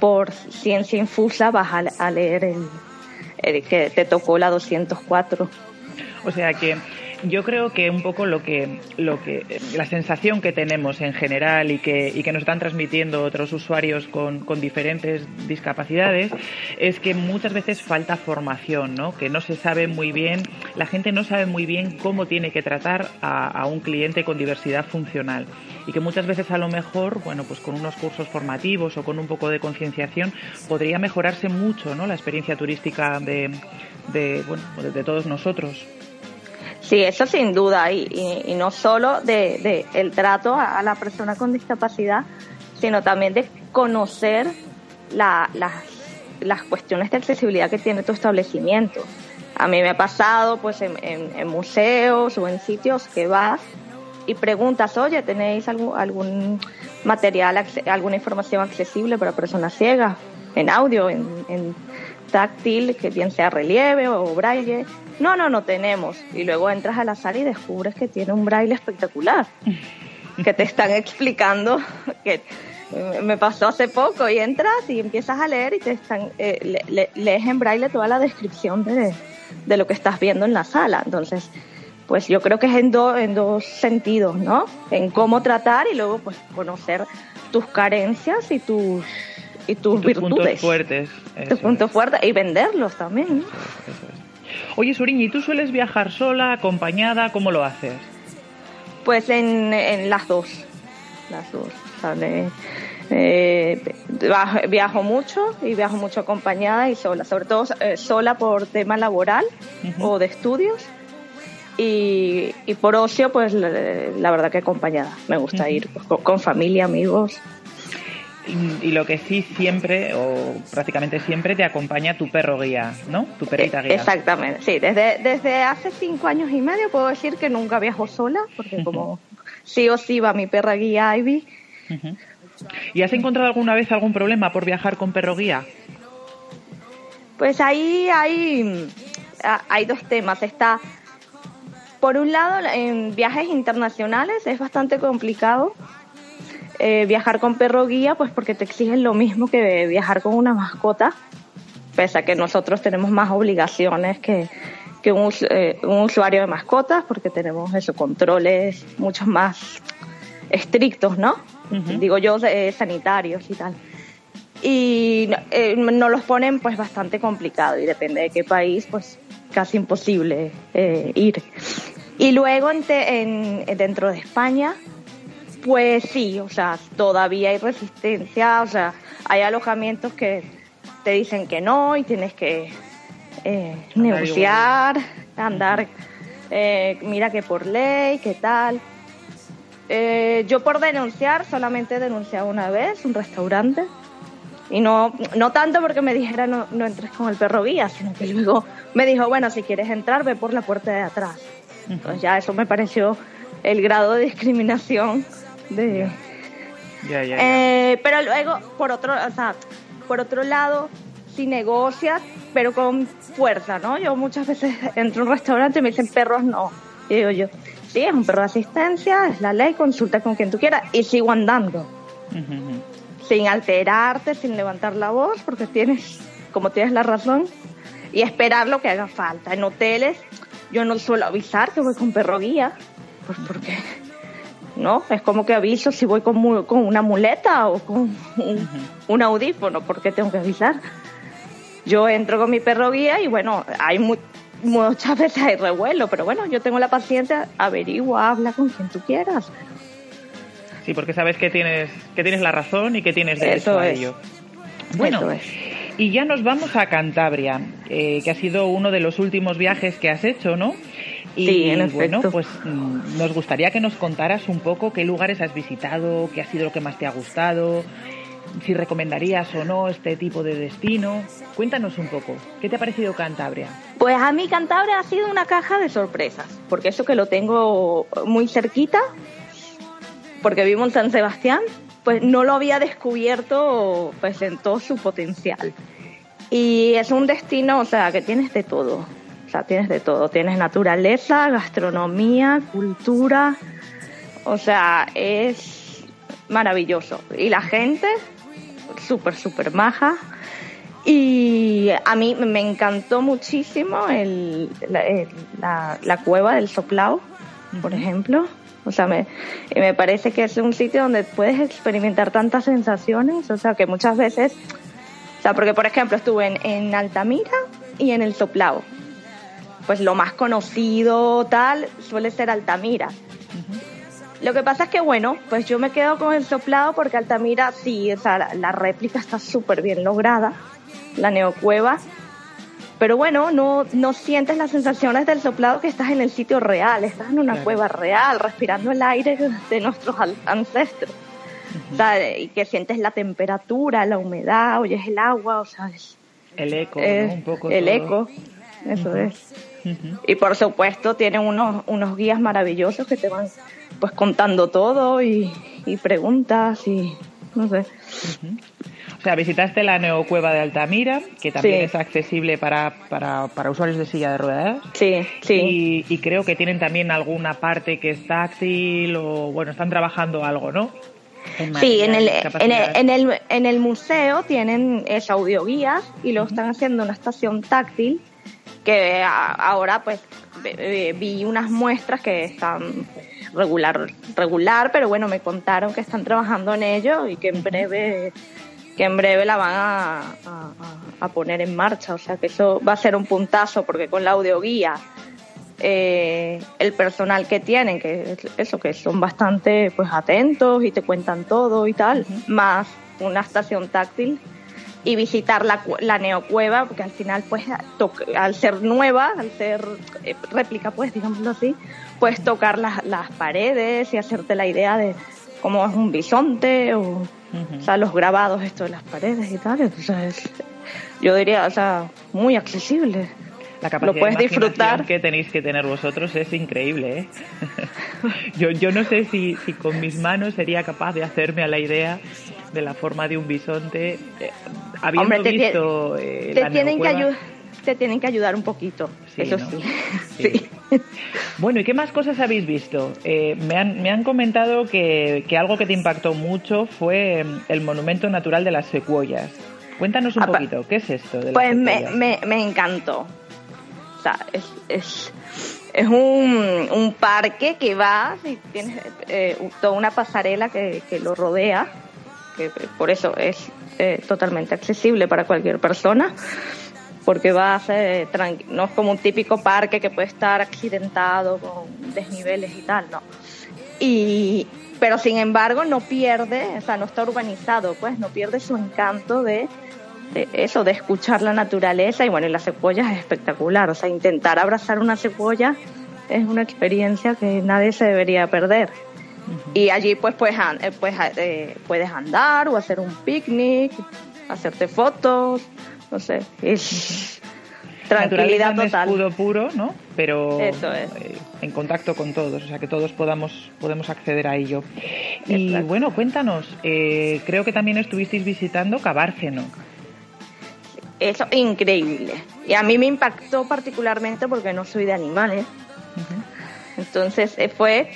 por ciencia infusa vas a, leer el, que te tocó la 204.
O sea que yo creo que un poco lo que, lo que, la sensación que tenemos en general y que, y que nos están transmitiendo otros usuarios con, con diferentes discapacidades es que muchas veces falta formación, ¿no? Que no se sabe muy bien, la gente no sabe muy bien cómo tiene que tratar a, a un cliente con diversidad funcional y que muchas veces a lo mejor, bueno, pues con unos cursos formativos o con un poco de concienciación podría mejorarse mucho, ¿no? La experiencia turística de, de, bueno, de todos nosotros.
Sí, eso sin duda, y, no solo de, el trato a, la persona con discapacidad, sino también de conocer las, las cuestiones de accesibilidad que tiene tu establecimiento. A mí me ha pasado pues en, museos o en sitios que vas y preguntas, oye, ¿tenéis algún, algún material, alguna información accesible para personas ciegas? En audio, en, en táctil, que bien sea relieve o braille. No, no, no tenemos. Y luego entras a la sala y descubres que tiene un braille espectacular, que te están explicando que me pasó hace poco y entras y empiezas a leer y te están eh, lees en braille toda la descripción de, de, lo que estás viendo en la sala. Entonces, pues yo creo que es en, en dos sentidos, ¿no? En cómo tratar y luego pues conocer tus carencias y tus y tus, virtudes.
Puntos fuertes.
Tus puntos fuertes y venderlos también.
Oye, Surín, ¿y tú sueles viajar sola, acompañada? ¿Cómo lo haces?
Pues en, en las dos. Las dos. Eh, viajo mucho y viajo mucho acompañada y sola, sobre todo eh, sola por tema laboral o de estudios. Y, y, por ocio, pues la, verdad que acompañada. Me gusta ir con familia, amigos.
Y, lo que sí siempre, o prácticamente siempre, te acompaña tu perro guía, ¿no? Tu perrita guía.
Exactamente, sí. Desde, desde hace cinco años y medio puedo decir que nunca viajo sola, porque como sí o sí va mi perra guía Ivy.
¿Y has encontrado alguna vez algún problema por viajar con perro guía?
Pues ahí hay, hay dos temas. Está, por un lado, en viajes internacionales es bastante complicado eh, viajar con perro guía, pues porque te exigen lo mismo que viajar con una mascota, pese a que nosotros tenemos más obligaciones que, que un, eh, usuario de mascotas, porque tenemos esos controles mucho más estrictos, ¿no? Digo yo, eh, sanitarios y tal. Y eh, nos los ponen pues bastante complicado y depende de qué país, pues casi imposible ir. Y luego en, dentro de España pues sí, o sea, todavía hay resistencia, o sea, hay alojamientos que te dicen que no y tienes que eh, negociar, andar, eh, mira que por ley, qué tal. Eh, yo por denunciar solamente he denunciado una vez un restaurante y no, no tanto porque me dijera no, no entres con el perro guía, sino que luego me dijo, bueno, si quieres entrar, ve por la puerta de atrás. Entonces ya eso me pareció el grado de discriminación eh, pero luego, por otro, o sea, por otro lado, si negocias, pero con fuerza, ¿no? Yo muchas veces entro a un restaurante y me dicen perros no. Y digo yo, sí, es un perro de asistencia, es la ley, consulta con quien tú quieras y sigo andando. Sin alterarte, sin levantar la voz, porque tienes, como tienes la razón, y esperar lo que haga falta. En hoteles yo no suelo avisar que voy con perro guía, pues porque ¿no? Es como que aviso si voy con, con una muleta o con un, audífono, porque tengo que avisar. Yo entro con mi perro guía y bueno, hay muchas veces hay revuelo, pero bueno, yo tengo la paciencia, averigua, habla con quien tú quieras.
Sí, porque sabes que tienes, que tienes la razón y que tienes derecho a ello. Bueno, y ya nos vamos a Cantabria, eh, que ha sido uno de los últimos viajes que has hecho, ¿no? Y bueno, pues mm, nos gustaría que nos contaras un poco qué lugares has visitado, qué ha sido lo que más te ha gustado, si recomendarías o no este tipo de destino. Cuéntanos un poco, ¿qué te ha parecido Cantabria?
Pues a mí Cantabria ha sido una caja de sorpresas, porque eso que lo tengo muy cerquita, porque vivo en San Sebastián, pues no lo había descubierto pues en todo su potencial. Y es un destino, o sea, que tienes de todo sea, tienes de todo. Tienes naturaleza, gastronomía, cultura. O sea, es maravilloso. Y la gente, súper, súper maja. Y a mí me encantó muchísimo el, la, la, cueva del Soplao, por ejemplo. O sea, me, me parece que es un sitio donde puedes experimentar tantas sensaciones, o sea, que muchas veces, o sea, porque por ejemplo estuve en, en Altamira y en el Soplao. Pues lo más conocido tal suele ser Altamira. Lo que pasa es que, bueno, pues yo me quedo con el soplado porque Altamira sí, o sea, la, réplica está súper bien lograda, la neocueva. Pero bueno, no, no sientes las sensaciones del soplado que estás en el sitio real, estás en una cueva real, respirando el aire de nuestros ancestros. o sea, y que sientes la temperatura, la humedad, oyes el agua, o sea,
el eco, ¿no? Un poco
el eco, eso es. Y por supuesto tienen unos, unos guías maravillosos que te van pues contando todo y, preguntas y no sé.
O sea, visitaste la neocueva de Altamira, que también es accesible para, para, para, usuarios de silla de ruedas.
Sí,
sí. Y, creo que tienen también alguna parte que es táctil o, bueno, están trabajando algo, ¿no?
sí, en el, en el, en, el, en, el, museo tienen esa audioguías y lo están haciendo una estación táctil que ahora pues vi unas muestras que están regular, regular, pero bueno, me contaron que están trabajando en ello y que en breve que en breve la van a, a, poner en marcha. O sea que eso va a ser un puntazo porque con la audioguía, eh, el personal que tienen, que eso, que son bastante pues atentos y te cuentan todo y tal, más una estación táctil y visitar la, la neocueva, porque al final, pues, al ser nueva, al ser eh, réplica, pues, digámoslo así, puedes tocar las, las paredes y hacerte la idea de cómo es un bisonte o, sea, los grabados esto de las paredes y tal. Entonces, yo diría, o sea, muy accesible.
La capacidad Lo puedes disfrutar. que tenéis que tener vosotros es increíble. ¿eh? yo, yo no sé si, si con mis manos sería capaz de hacerme a la idea de la forma de un bisonte, eh, habiendo visto
eh, te tienen que ayudar te tienen que ayudar un poquito, eso sí.
Bueno, ¿y qué más cosas habéis visto? Eh, me, han, me han comentado que, que, algo que te impactó mucho fue mm, el Monumento Natural de las Secuoyas. Cuéntanos un poquito, ¿qué es esto? De
pues me, me, me, encantó. O sea, es, es, es un, un, parque que va y tiene toda una pasarela que, que lo rodea que por eso es eh, totalmente accesible para cualquier persona, porque va a ser no es como un típico parque que puede estar accidentado con desniveles y tal, no. Y, pero sin embargo no pierde, o sea, no está urbanizado, pues no pierde su encanto de, de eso, de escuchar la naturaleza y bueno, y la secuoya es espectacular, o sea, intentar abrazar una secuoya es una experiencia que nadie se debería perder. Y allí pues, pues, pues eh, puedes andar o hacer un picnic, hacerte fotos, no sé, es tranquilidad total.
escudo puro, ¿no? Pero eh, en contacto con todos, o sea que todos podamos podemos acceder a ello. Y bueno, cuéntanos, eh, creo que también estuvisteis visitando Cabárceno.
Eso, increíble. Y a mí me impactó particularmente porque no soy de animales. Entonces fue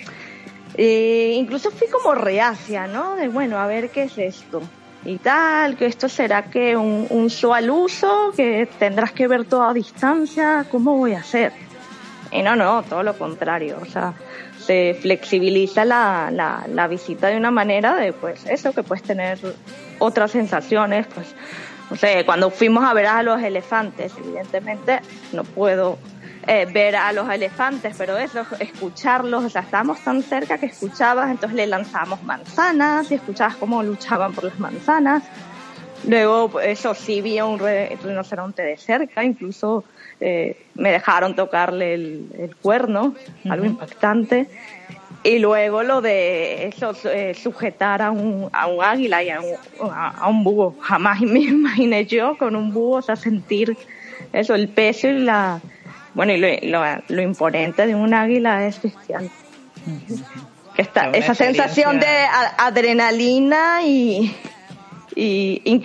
eh, incluso fui como reacia, ¿no? De bueno, a ver qué es esto y tal, que esto será que un, un show al uso, que tendrás que ver todo a distancia, ¿cómo voy a hacer? Y no, no, todo lo contrario, o sea, se flexibiliza la, la, la visita de una manera de, pues, eso, que puedes tener otras sensaciones, pues, no sé, cuando fuimos a ver a los elefantes, evidentemente no puedo eh, ver a los elefantes, pero eso, escucharlos, o sea, estábamos tan cerca que escuchabas, entonces le lanzamos manzanas y escuchabas cómo luchaban por las manzanas. Luego, eso sí, vi a un rinoceronte de cerca, incluso eh, me dejaron tocarle el, cuerno, algo impactante. Y luego lo de eso, eh, sujetar a un, a un águila y a un, a un búho. Jamás me imaginé yo con un búho, o sea, sentir eso, el peso y la, bueno, y lo, lo, imponente de un águila es bestial. Que está, esa sensación de adrenalina y, y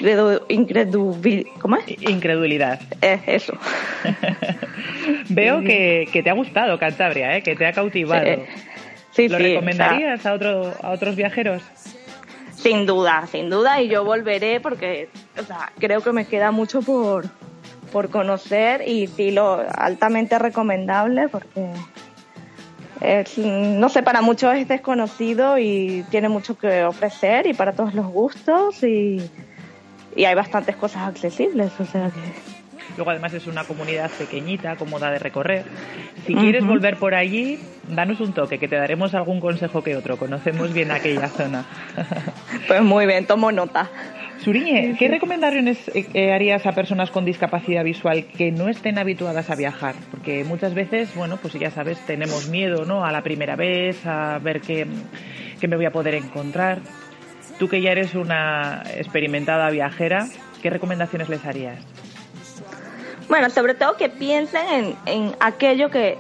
¿cómo es?
Incredulidad.
Es eso.
Veo que, que, te ha gustado Cantabria, ¿eh? que te ha cautivado. Sí, ¿Lo recomendarías a, otro, a otros viajeros?
Sin duda, sin duda, y yo volveré porque o sea, creo que me queda mucho por, por conocer y sí, lo altamente recomendable porque no sé, para muchos es desconocido y tiene mucho que ofrecer y para todos los gustos y, y hay bastantes cosas accesibles, o sea que...
Luego además es una comunidad pequeñita, cómoda de recorrer. Si quieres volver por allí, danos un toque, que te daremos algún consejo que otro. Conocemos bien aquella zona.
Pues muy bien, tomo nota.
Suriñe, ¿qué recomendaciones eh, eh, harías a personas con discapacidad visual que no estén habituadas a viajar? Porque muchas veces, bueno, pues ya sabes, tenemos miedo, ¿no? A la primera vez, a ver qué, qué me voy a poder encontrar. Tú que ya eres una experimentada viajera, ¿qué recomendaciones les harías?
Bueno, sobre todo que piensen en, en aquello que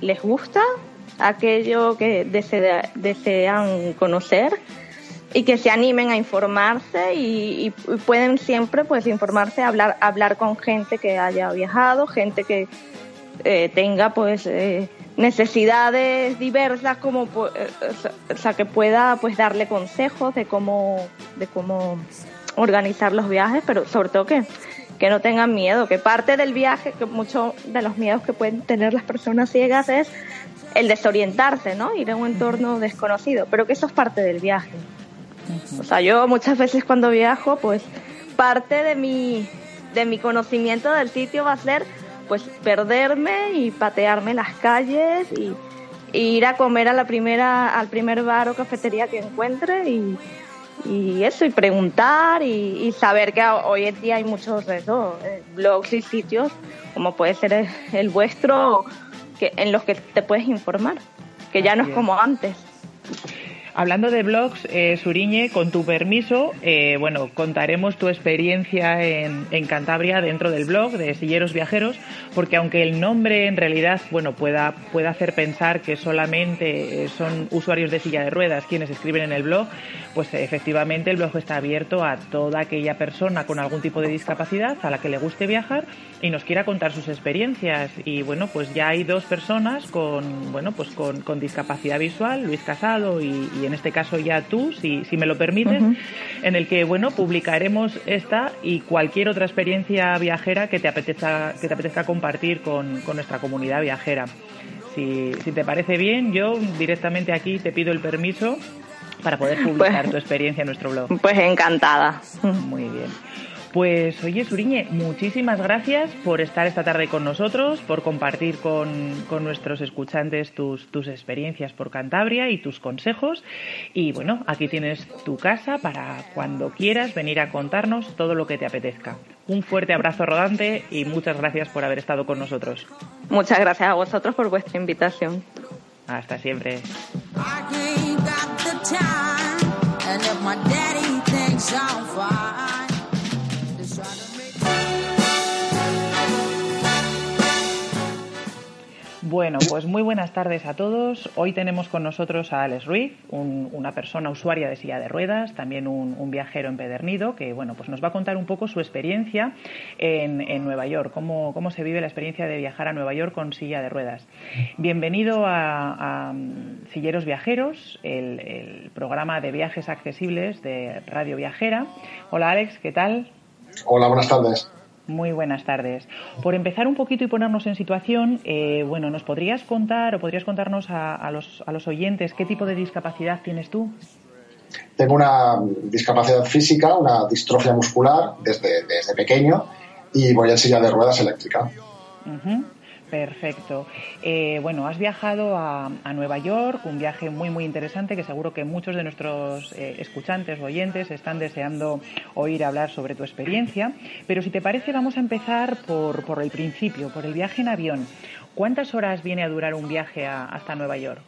les gusta, aquello que desean conocer y que se animen a informarse y, pueden siempre pues informarse, hablar, hablar con gente que haya viajado, gente que eh, tenga pues eh, necesidades diversas como eh, o sea que pueda pues darle consejos de cómo de cómo organizar los viajes pero sobre todo que que no tengan miedo, que parte del viaje, que muchos de los miedos que pueden tener las personas ciegas es el desorientarse, ¿no? Ir a un entorno desconocido, pero que eso es parte del viaje. O sea, yo muchas veces cuando viajo, pues parte de mi, de mi conocimiento del sitio va a ser pues perderme y patearme las calles y, ir a comer a la primera, al primer bar o cafetería que encuentre y, y eso, y preguntar y, saber que hoy en día hay muchos de eh, blogs y sitios, como puede ser el, vuestro, que, en los que te puedes informar, que ya no es como antes.
Hablando de blogs, eh, Suriñe, con tu permiso, eh, bueno, contaremos tu experiencia en, Cantabria dentro del blog de Silleros Viajeros, porque aunque el nombre en realidad, bueno, pueda, pueda hacer pensar que solamente eh, son usuarios de silla de ruedas quienes escriben en el blog, pues efectivamente el blog está abierto a toda aquella persona con algún tipo de discapacidad a la que le guste viajar y nos quiera contar sus experiencias. Y bueno, pues ya hay dos personas con, bueno, pues con discapacidad visual, Luis Casado y, y en este caso ya tú, si, si me lo permites, en el que bueno publicaremos esta y cualquier otra experiencia viajera que te apetezca, que te apetezca compartir con, con nuestra comunidad viajera. Si, si, te parece bien, yo directamente aquí te pido el permiso para poder publicar pues tu experiencia en nuestro blog.
Pues encantada.
Muy bien. Pues oye, Suriñe, muchísimas gracias por estar esta tarde con nosotros, por compartir con, nuestros escuchantes tus, tus, experiencias por Cantabria y tus consejos. Y bueno, aquí tienes tu casa para cuando quieras venir a contarnos todo lo que te apetezca. Un fuerte abrazo rodante y muchas gracias por haber estado con nosotros.
Muchas gracias a vosotros por vuestra invitación.
Hasta siempre. Bueno, pues muy buenas tardes a todos. Hoy tenemos con nosotros a Alex Ruiz, una persona usuaria de silla de ruedas, también un, viajero empedernido, que bueno, pues nos va a contar un poco su experiencia en, Nueva York, cómo, cómo, se vive la experiencia de viajar a Nueva York con silla de ruedas. Bienvenido a, Silleros Viajeros, el, el programa de viajes accesibles de Radio Viajera. Hola Alex, ¿qué tal?
Hola, buenas tardes.
Muy buenas tardes. Por empezar un poquito y ponernos en situación, eh, bueno, ¿nos podrías contar o podrías contarnos a, los, a los oyentes qué tipo de discapacidad tienes tú?
Tengo una discapacidad física, una distrofia muscular desde, desde pequeño y voy en silla de ruedas eléctrica.
Perfecto. Eh, bueno, has viajado a, Nueva York, un viaje muy, muy interesante que seguro que muchos de nuestros eh, escuchantes o oyentes están deseando oír hablar sobre tu experiencia. Pero si te parece, vamos a empezar por, por el principio, por el viaje en avión. ¿Cuántas horas viene a durar un viaje hasta Nueva York?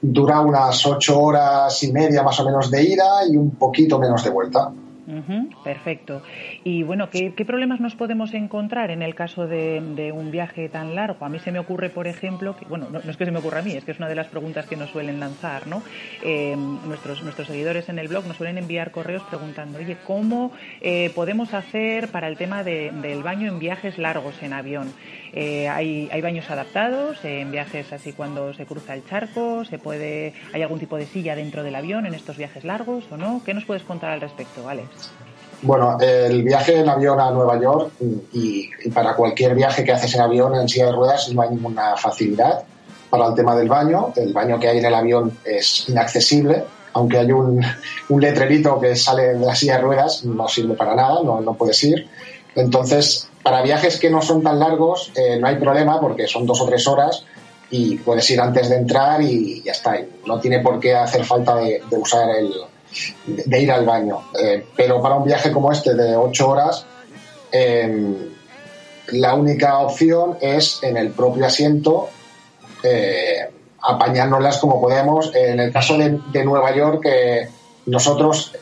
Dura unas ocho horas y media más o menos de ida y un poquito menos de vuelta
perfecto. Y bueno, ¿qué, problemas nos podemos encontrar en el caso de, un viaje tan largo? A mí se me ocurre, por ejemplo, que, bueno, no, es que se me ocurra a mí, es que es una de las preguntas que nos suelen lanzar, ¿no? Eh, nuestros, nuestros seguidores en el blog nos suelen enviar correos preguntando, oye, ¿cómo eh, podemos hacer para el tema del baño en viajes largos en avión? Eh, hay, hay baños adaptados en viajes así cuando se cruza el charco, se puede, hay algún tipo de silla dentro del avión en estos viajes largos o no. ¿Qué nos puedes contar al respecto, Alex?
Bueno, el viaje en avión a Nueva York y, para cualquier viaje que haces en avión en silla de ruedas no hay ninguna facilidad para el tema del baño. El baño que hay en el avión es inaccesible, aunque hay un, letrerito que sale de la silla de ruedas, no sirve para nada, no, no puedes ir. Entonces, para viajes que no son tan largos, eh, no hay problema porque son dos o tres horas y puedes ir antes de entrar y ya está. No tiene por qué hacer falta de usar el, de ir al baño. Eh, pero para un viaje como este de ocho horas, em, la única opción es en el propio asiento eh, apañárnoslas como podemos. En el caso de, Nueva York, nosotros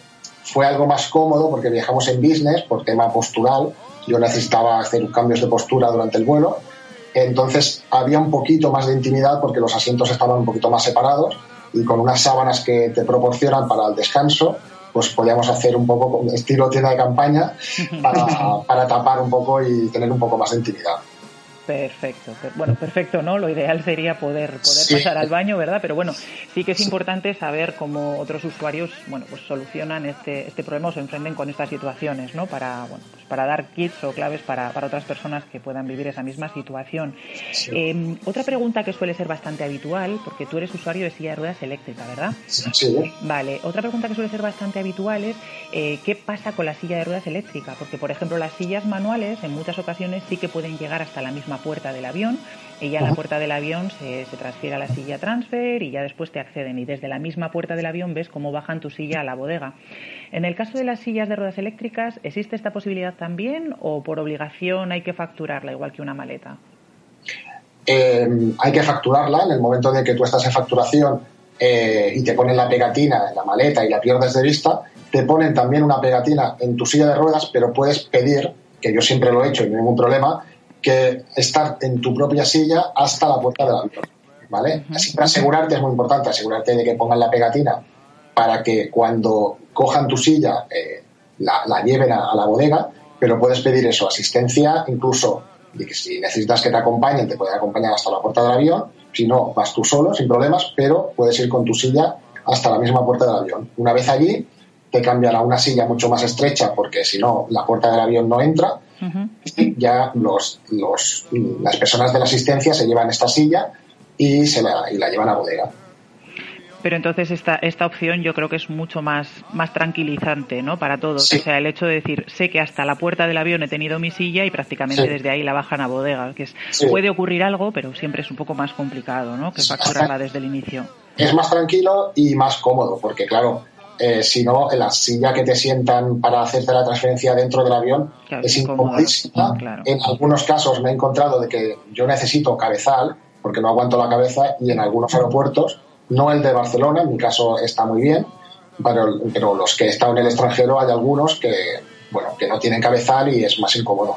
fue algo más cómodo porque viajamos en business por tema postural. Yo necesitaba hacer cambios de postura durante el vuelo. Entonces había un poquito más de intimidad porque los asientos estaban un poquito más separados y con unas sábanas que te proporcionan para el descanso, pues podíamos hacer un poco estilo tienda de campaña para, para tapar un poco y tener un poco más de intimidad.
Perfecto. Bueno, perfecto, ¿no? Lo ideal sería poder, poder pasar al baño, ¿verdad? Pero bueno, sí que es importante saber cómo otros usuarios, bueno, pues solucionan este, este problema o se enfrenten con estas situaciones, ¿no? Para, bueno, pues para dar kits o claves para, para otras personas que puedan vivir esa misma situación. Em, otra pregunta que suele ser bastante habitual, porque tú eres usuario de silla de ruedas eléctrica, ¿verdad?
Sí.
Vale. Otra pregunta que suele ser bastante habitual es eh, ¿qué pasa con la silla de ruedas eléctrica? Porque, por ejemplo, las sillas manuales en muchas ocasiones sí que pueden llegar hasta la misma puerta del avión y ya la puerta del avión se, se, transfiere a la silla transfer y ya después te acceden y desde la misma puerta del avión ves cómo bajan tu silla a la bodega. En el caso de las sillas de ruedas eléctricas, ¿existe esta posibilidad también o por obligación hay que facturarla igual que una maleta?
Eh, hay que facturarla en el momento de que tú estás en facturación eh, y te ponen la pegatina en la maleta y la pierdes de vista, te ponen también una pegatina en tu silla de ruedas, pero puedes pedir, que yo siempre lo he hecho y no hay ningún problema, que estar en tu propia silla hasta la puerta del avión. ¿Vale? Así para asegurarte es muy importante, asegurarte de que pongan la pegatina para que cuando cojan tu silla eh, la, lleven a, la bodega, pero puedes pedir eso, asistencia, incluso de que si necesitas que te acompañen, te pueden acompañar hasta la puerta del avión, si no, vas tú solo, sin problemas, pero puedes ir con tu silla hasta la misma puerta del avión. Una vez allí, te cambian a una silla mucho más estrecha, porque si no, la puerta del avión no entra, ya los, los, las personas de la asistencia se llevan esta silla y, se la, y la llevan a bodega.
Pero entonces esta, esta opción yo creo que es mucho más, más tranquilizante ¿no? para todos. O sea, el hecho de decir, sé que hasta la puerta del avión he tenido mi silla y prácticamente desde ahí la bajan a bodega. Que es, Puede ocurrir algo, pero siempre es un poco más complicado ¿no? que facturarla desde el inicio.
Es más tranquilo y más cómodo, porque claro, eh, si no, en la silla que te sientan para hacerte la transferencia dentro del avión es incomodísima. En algunos casos me he encontrado de que yo necesito cabezal porque no aguanto la cabeza y en algunos aeropuertos, no el de Barcelona, en mi caso está muy bien, pero, pero los que estado en el extranjero hay algunos que, bueno, que no tienen cabezal y es más incómodo.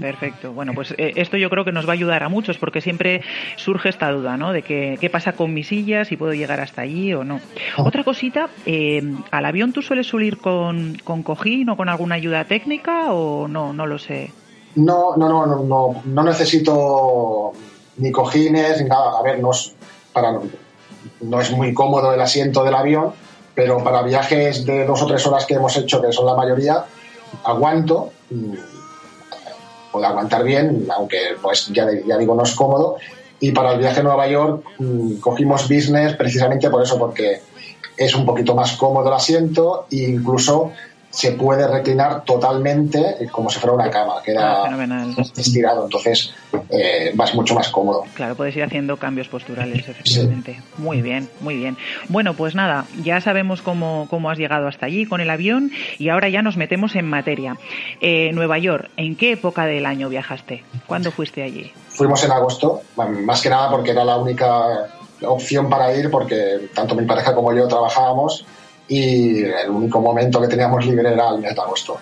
Perfecto. Bueno, pues eh, esto yo creo que nos va a ayudar a muchos porque siempre surge esta duda, ¿no? De que, qué pasa con mis sillas, si puedo llegar hasta allí o no. Oh. Otra cosita, eh, ¿al avión tú sueles subir con, con cojín o con alguna ayuda técnica o no? No lo sé.
No, no, no, no, no, no necesito ni cojines ni nada. A ver, no es, para, no es muy cómodo el asiento del avión, pero para viajes de dos o tres horas que hemos hecho, que son la mayoría, aguanto puede aguantar bien, aunque pues ya, ya digo no es cómodo. Y para el viaje a Nueva York mm, cogimos business precisamente por eso, porque es un poquito más cómodo el asiento e incluso se puede reclinar totalmente como si fuera una cama, queda ah, estirado, entonces eh, vas mucho más cómodo.
Claro, puedes ir haciendo cambios posturales, efectivamente. Muy bien, muy bien. Bueno, pues nada, ya sabemos cómo, cómo has llegado hasta allí con el avión y ahora ya nos metemos en materia. Eh, Nueva York, ¿en qué época del año viajaste? ¿Cuándo fuiste allí?
Fuimos en agosto, más que nada porque era la única opción para ir, porque tanto mi pareja como yo trabajábamos y el único momento que teníamos libre era el mes de agosto.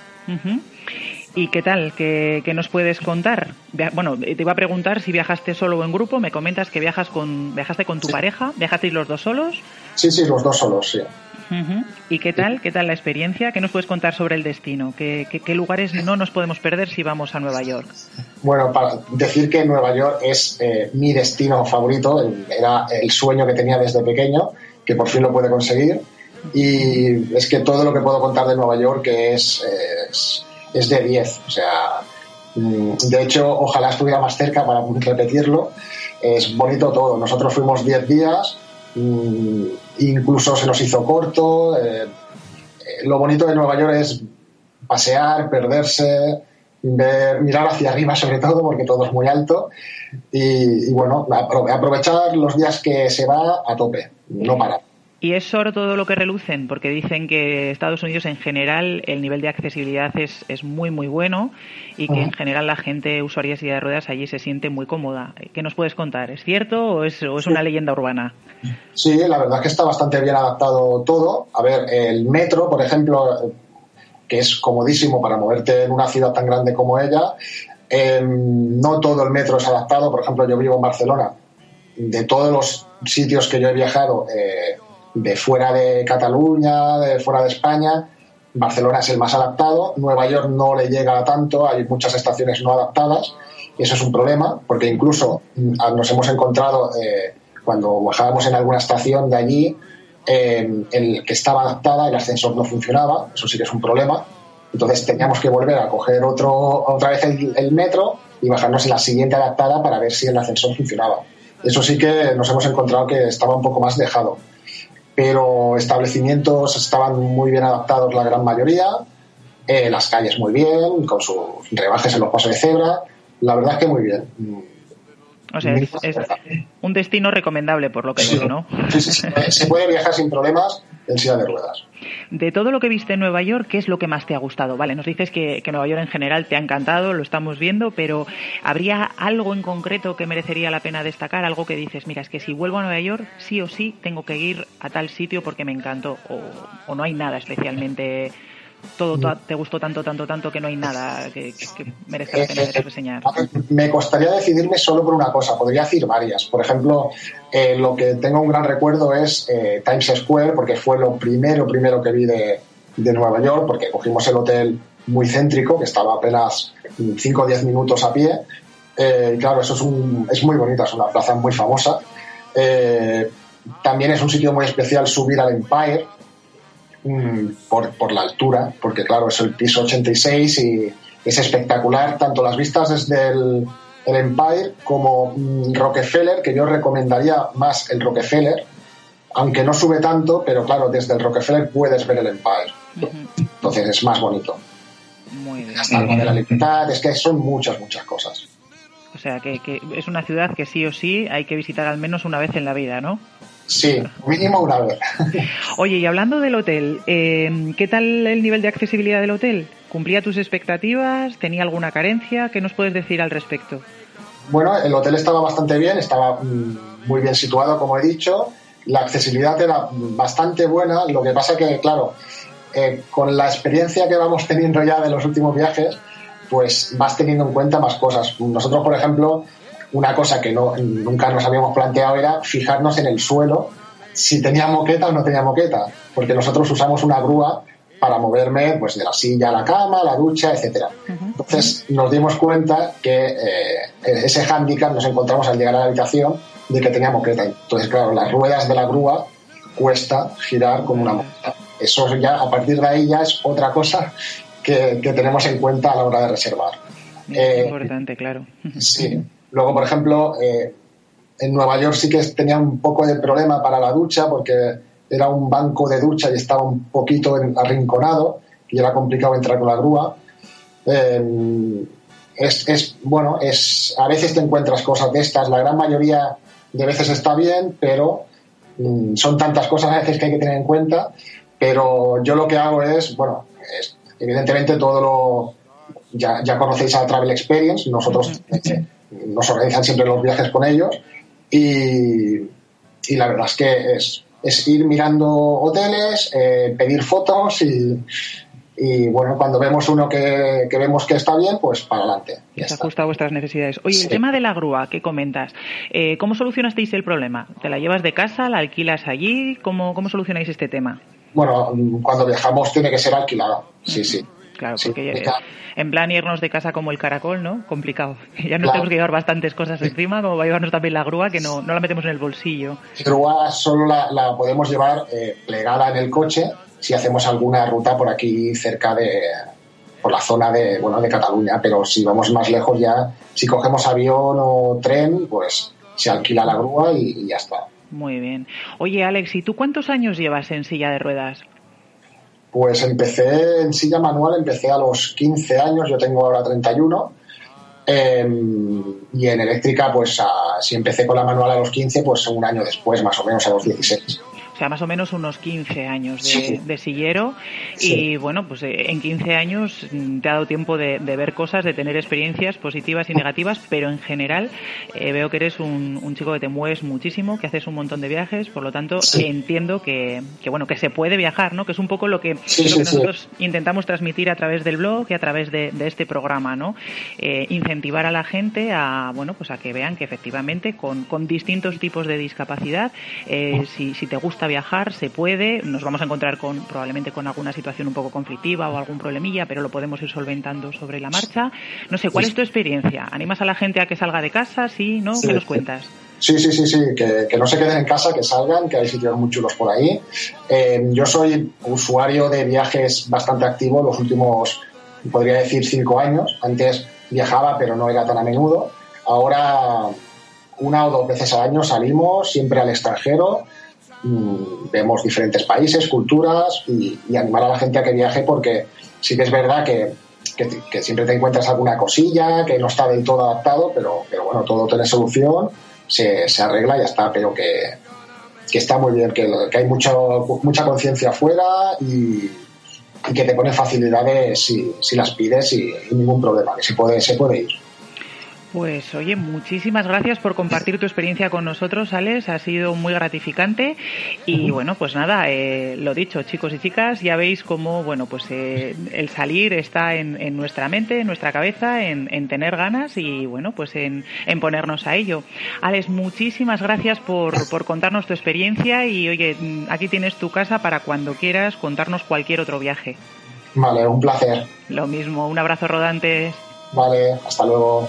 ¿Y qué tal? ¿Qué, nos puedes contar? Bueno, te iba a preguntar si viajaste solo o en grupo. Me comentas que viajas con, viajaste con tu pareja. ¿Viajasteis los dos solos?
Sí, sí, los dos solos, sí.
¿Y qué tal? ¿Qué tal la experiencia? ¿Qué nos puedes contar sobre el destino? ¿Qué, qué, lugares no nos podemos perder si vamos a Nueva York?
Bueno, para decir que Nueva York es eh, mi destino favorito, era el sueño que tenía desde pequeño, que por fin lo puede conseguir y es que todo lo que puedo contar de Nueva York es, es, es de 10. O sea, mm, de hecho, ojalá estuviera más cerca para repetirlo. Es bonito todo. Nosotros fuimos 10 días, mm, incluso se nos hizo corto. Eh, eh, lo bonito de Nueva York es pasear, perderse, ver, mirar hacia arriba sobre todo, porque todo es muy alto. Y, bueno, aprovechar los días que se va a tope, no parar.
¿Y es oro todo lo que relucen? Porque dicen que Estados Unidos en general el nivel de accesibilidad es, es muy, muy bueno y que en general la gente usuaria de silla de ruedas allí se siente muy cómoda. ¿Qué nos puedes contar? ¿Es cierto o es, o es una leyenda urbana?
Sí, la verdad es que está bastante bien adaptado todo. A ver, el metro, por ejemplo, que es comodísimo para moverte en una ciudad tan grande como ella, em, no todo el metro es adaptado. Por ejemplo, yo vivo en Barcelona. De todos los sitios que yo he viajado, eh, de fuera de Cataluña, de fuera de España. Barcelona es el más adaptado, Nueva York no le llega tanto, hay muchas estaciones no adaptadas y eso es un problema porque incluso mm, nos hemos encontrado eh, cuando bajábamos en alguna estación de allí eh, el que estaba adaptada el ascensor no funcionaba, eso sí que es un problema. Entonces teníamos que volver a coger otro, otra vez el metro y bajarnos en la siguiente adaptada para ver si el ascensor funcionaba. Eso sí que nos hemos encontrado que estaba un poco más dejado pero establecimientos estaban muy bien adaptados la gran mayoría, eh, las calles muy bien, con sus rebajes en los pasos de cebra, la verdad es que muy bien.
O sea, es, un destino recomendable por lo que veo, ¿no?
Sí, sí, se puede viajar sin problemas en silla de ruedas.
De todo lo que viste en Nueva York, ¿qué es lo que más te ha gustado? Vale, nos dices que, Nueva York en general te ha encantado, lo estamos viendo, pero ¿habría algo en concreto que merecería la pena destacar? Algo que dices, mira, es que si vuelvo a Nueva York, sí o sí tengo que ir a tal sitio porque me encantó, o, o no hay nada especialmente todo, te gustó tanto, tanto, tanto que no hay nada que, merezca la pena eh, reseñar?
Me costaría decidirme solo por una cosa, podría decir varias. Por ejemplo, eh, lo que tengo un gran recuerdo es eh, Times Square, porque fue lo primero, primero que vi de, Nueva York, porque cogimos el hotel muy céntrico, que estaba apenas 5 o 10 minutos a pie. claro, eso es, un, es muy bonito, es una plaza muy famosa. también es un sitio muy especial subir al Empire, Mm, por, por, la altura, porque claro, es el piso 86 y es espectacular, tanto las vistas desde el, Empire como mm, Rockefeller, que yo recomendaría más el Rockefeller, aunque no sube tanto, pero claro, desde el Rockefeller puedes ver el Empire. Entonces es más bonito.
Muy bien.
Hasta de la libertad, es que son muchas, muchas cosas.
O sea, que, que es una ciudad que sí o sí hay que visitar al menos una vez en la vida, ¿no?
Sí, mínimo una vez.
Oye, y hablando del hotel, eh, ¿qué tal el nivel de accesibilidad del hotel? ¿Cumplía tus expectativas? ¿Tenía alguna carencia? ¿Qué nos puedes decir al respecto?
Bueno, el hotel estaba bastante bien, estaba mm, muy bien situado, como he dicho. La accesibilidad era bastante buena. Lo que pasa que, claro, eh, con la experiencia que vamos teniendo ya de los últimos viajes, pues vas teniendo en cuenta más cosas. Nosotros, por ejemplo, una cosa que no, nunca nos habíamos planteado era fijarnos en el suelo si tenía moqueta o no tenía moqueta, porque nosotros usamos una grúa para moverme pues de la silla a la cama, la ducha, etcétera. Entonces nos dimos cuenta que eh, ese hándicap nos encontramos al llegar a la habitación de que tenía moqueta. Entonces, claro, las ruedas de la grúa cuesta girar con una moqueta. Eso ya, a partir de ahí ya es otra cosa que, tenemos en cuenta a la hora de reservar.
Es eh, importante, claro.
Sí. Luego, por ejemplo, eh, en Nueva York sí que tenía un poco de problema para la ducha porque era un banco de ducha y estaba un poquito arrinconado y era complicado entrar con la grúa. Eh, es, bueno, es, a veces te encuentras cosas de estas, la gran mayoría de veces está bien, pero mm, son tantas cosas a veces que hay que tener en cuenta. Pero yo lo que hago es, bueno, evidentemente todo lo. Ya, ya conocéis a Travel Experience, nosotros nos organizan siempre los viajes con ellos y, la verdad es que es, es ir mirando hoteles, eh, pedir fotos y, bueno, cuando vemos uno que, vemos que está bien, pues para adelante.
Se ajusta a vuestras necesidades. Oye, el tema de la grúa que comentas, eh, ¿cómo solucionasteis el problema? ¿Te la llevas de casa, la alquilas allí? ¿Cómo, cómo solucionáis este tema?
Bueno, cuando viajamos tiene que ser alquilada, sí, sí.
Claro, porque en plan irnos de casa como el caracol, ¿no? Complicado. Ya nos tenemos que llevar bastantes cosas encima, como va a llevarnos también la grúa, que no, no la metemos en el bolsillo.
La grúa solo la, la podemos llevar eh, plegada en el coche si hacemos alguna ruta por aquí cerca de, por la zona de, bueno, de Cataluña, pero si vamos más lejos ya, si cogemos avión o tren, pues se alquila la grúa y, ya está.
Muy bien. Oye, Alex, ¿y tú cuántos años llevas en silla de ruedas?
Pues empecé en silla manual, empecé a los 15 años, yo tengo ahora 31. Em, y en eléctrica, pues si empecé con la manual a los 15, pues un año después, más o menos a los 16
o sea, más o menos unos 15 años de, sillero. Y bueno, pues eh, en 15 años mm, te ha dado tiempo de, ver cosas, de tener experiencias positivas y negativas, pero en general eh, veo que eres un, chico que te mueves muchísimo, que haces un montón de viajes, por lo tanto entiendo que, bueno, que se puede viajar, ¿no? Que es un poco lo que, nosotros intentamos transmitir a través del blog y a través de, este programa, ¿no? Eh, incentivar a la gente a, bueno, pues a que vean que efectivamente con, con distintos tipos de discapacidad, si, si te gusta viajar, se puede, nos vamos a encontrar con probablemente con alguna situación un poco conflictiva o algún problemilla, pero lo podemos ir solventando sobre la marcha. No sé, ¿cuál es tu experiencia? ¿Animas a la gente a que salga de casa? ¿Sí? ¿No? ¿Qué nos cuentas?
Sí, sí, sí, sí, que, no se queden en casa, que salgan, que hay sitios muy chulos por ahí. Eh, yo soy usuario de viajes bastante activo los últimos, podría decir, cinco años. Antes viajaba, pero no era tan a menudo. Ahora, una o dos veces al año salimos, siempre al extranjero. Mm, vemos diferentes países, culturas y, animar a la gente a que viaje porque sí que es verdad que, siempre te encuentras alguna cosilla que no está del todo adaptado, pero, pero bueno, todo tiene solución, se, arregla y ya está, pero que, está muy bien, que, hay mucho, mucha conciencia afuera y, que te pone facilidades si, si las pides y, y, ningún problema, que se puede, se puede ir.
Pues oye, muchísimas gracias por compartir tu experiencia con nosotros, Alex. Ha sido muy gratificante. Y bueno, pues nada, eh, lo dicho, chicos y chicas, ya veis cómo, bueno, pues eh, el salir está en, nuestra mente, en nuestra cabeza, en, tener ganas y bueno, pues en, ponernos a ello. Alex, muchísimas gracias por, por contarnos tu experiencia y oye, aquí tienes tu casa para cuando quieras contarnos cualquier otro viaje.
Vale, un placer.
Lo mismo, un abrazo rodante.
Vale, hasta luego.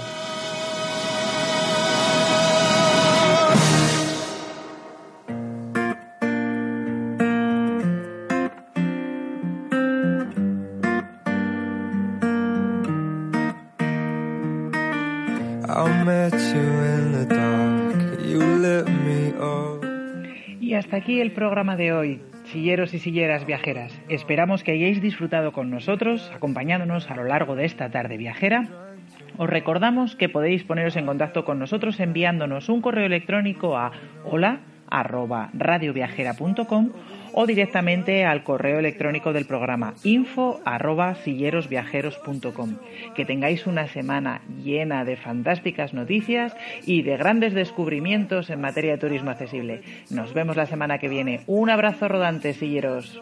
Aquí el programa de hoy, silleros y silleras viajeras. Esperamos que hayáis disfrutado con nosotros, acompañándonos a lo largo de esta tarde viajera. Os recordamos que podéis poneros en contacto con nosotros enviándonos un correo electrónico a hola o directamente al correo electrónico del programa info arroba sillerosviajeros.com. Que tengáis una semana llena de fantásticas noticias y de grandes descubrimientos en materia de turismo accesible. Nos vemos la semana que viene. Un abrazo rodante, silleros.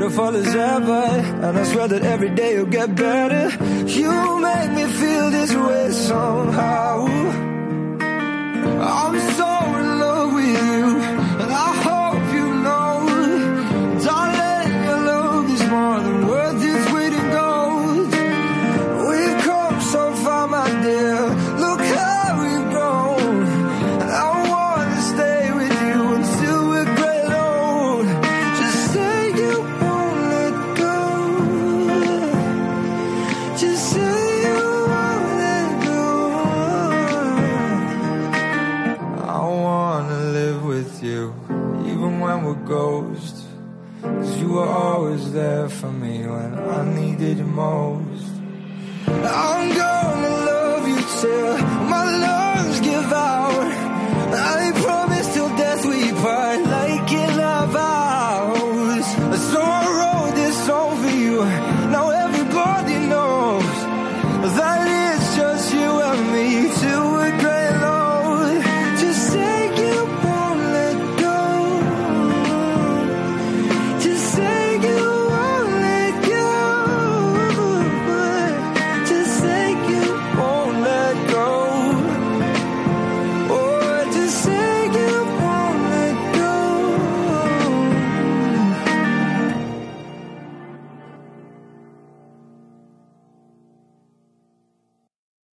beautiful as ever And I swear that every day you'll get better. You make me feel this way somehow. I'm so were
always there for me when I needed you most.